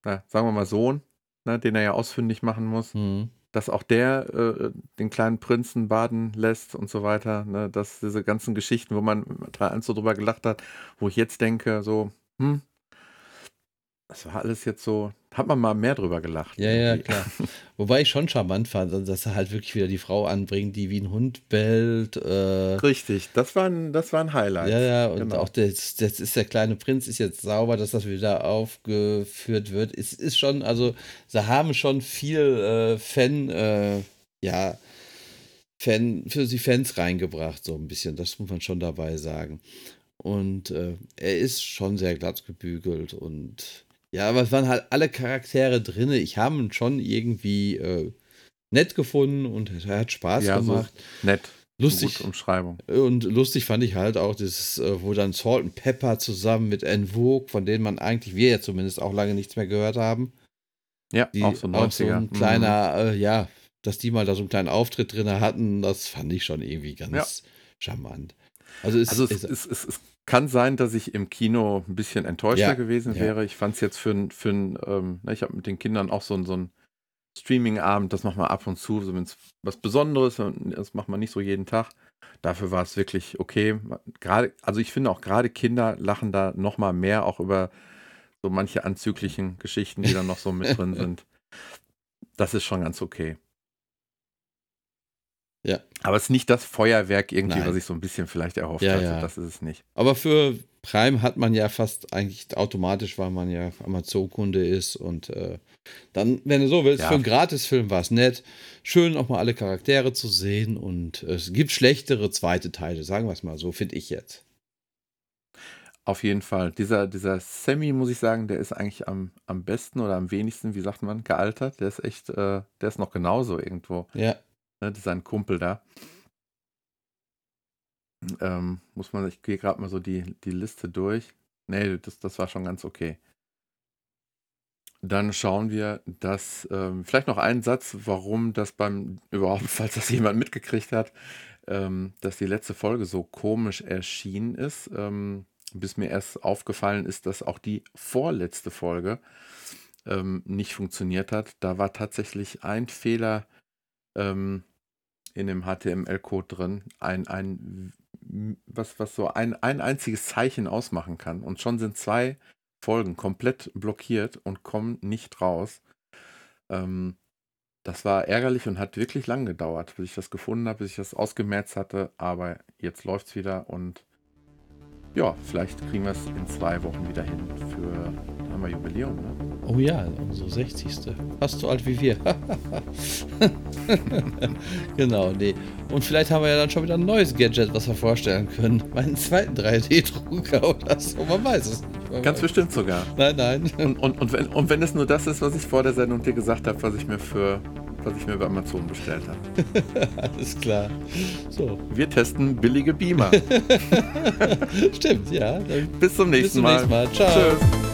na, sagen wir mal Sohn ne, den er ja ausfindig machen muss, mhm. dass auch der äh, den kleinen Prinzen baden lässt und so weiter. Ne, dass diese ganzen Geschichten, wo man drei eins so drüber gelacht hat, wo ich jetzt denke, so, hm, das war alles jetzt so, hat man mal mehr drüber gelacht. Ja, irgendwie. ja, klar. Wobei ich schon charmant fand, dass er halt wirklich wieder die Frau anbringt, die wie ein Hund bellt. Äh Richtig, das war ein, das war ein Highlight. Ja, ja, und genau. auch das, das ist der kleine Prinz ist jetzt sauber, dass das wieder aufgeführt wird. Es ist schon, also sie haben schon viel äh, Fan, äh, ja, Fan, für die Fans reingebracht, so ein bisschen. Das muss man schon dabei sagen. Und äh, er ist schon sehr glatt gebügelt und ja, aber es waren halt alle Charaktere drin. Ich habe ihn schon irgendwie äh, nett gefunden und er hat Spaß ja, gemacht. So nett. Lustig. Umschreibung. Und lustig fand ich halt auch, das, äh, wo dann Salt und Pepper zusammen mit En Vogue, von denen man eigentlich, wir ja zumindest auch lange nichts mehr gehört haben. Ja, die, auch so 90er. Auch so ein mhm. kleiner, mhm. äh, ja, dass die mal da so einen kleinen Auftritt drin hatten, das fand ich schon irgendwie ganz ja. charmant. Also, es, also es, es, es, es, kann sein, dass ich im Kino ein bisschen enttäuschter ja, gewesen wäre. Ja. Ich fand es jetzt für, für ähm, ne, ich habe mit den Kindern auch so, so einen Streaming-Abend, das macht man ab und zu, so wenn es was Besonderes, das macht man nicht so jeden Tag. Dafür war es wirklich okay. Gerade, also ich finde auch gerade Kinder lachen da noch mal mehr auch über so manche anzüglichen Geschichten, die dann noch so mit drin sind. Das ist schon ganz okay. Ja. Aber es ist nicht das Feuerwerk irgendwie, Nein. was ich so ein bisschen vielleicht erhofft ja, hatte. Ja. Das ist es nicht. Aber für Prime hat man ja fast eigentlich automatisch, weil man ja Amazon-Kunde ist und äh, dann, wenn du so willst, ja. für einen Gratisfilm war es nett. Schön auch mal alle Charaktere zu sehen und es gibt schlechtere zweite Teile, sagen wir es mal so, finde ich jetzt. Auf jeden Fall. Dieser, dieser Sammy, muss ich sagen, der ist eigentlich am, am besten oder am wenigsten, wie sagt man, gealtert. Der ist echt, äh, der ist noch genauso irgendwo. Ja. Ne, sein Kumpel da. Ähm, muss man, ich gehe gerade mal so die, die Liste durch. Nee, das, das war schon ganz okay. Dann schauen wir, dass, ähm, vielleicht noch einen Satz, warum das beim, überhaupt, falls das jemand mitgekriegt hat, ähm, dass die letzte Folge so komisch erschienen ist, ähm, bis mir erst aufgefallen ist, dass auch die vorletzte Folge ähm, nicht funktioniert hat. Da war tatsächlich ein Fehler ähm, in dem HTML-Code drin, ein, ein, was, was so ein, ein einziges Zeichen ausmachen kann. Und schon sind zwei Folgen komplett blockiert und kommen nicht raus. Ähm, das war ärgerlich und hat wirklich lang gedauert, bis ich das gefunden habe, bis ich das ausgemerzt hatte. Aber jetzt läuft es wieder und ja, vielleicht kriegen wir es in zwei Wochen wieder hin für, haben wir Jubiläum, ne? Oh ja, unsere 60. Fast so alt wie wir. genau, nee. Und vielleicht haben wir ja dann schon wieder ein neues Gadget, was wir vorstellen können. Meinen zweiten 3D-Drucker oder so, man weiß es nicht. Ganz bestimmt sogar. Nein, nein. Und, und, und, wenn, und wenn es nur das ist, was ich vor der Sendung dir gesagt habe, was ich mir für was ich mir bei Amazon bestellt habe. Alles klar. So. Wir testen billige Beamer. Stimmt, ja. Bis zum nächsten bis zum Mal. Nächsten Mal. Ciao. Tschüss.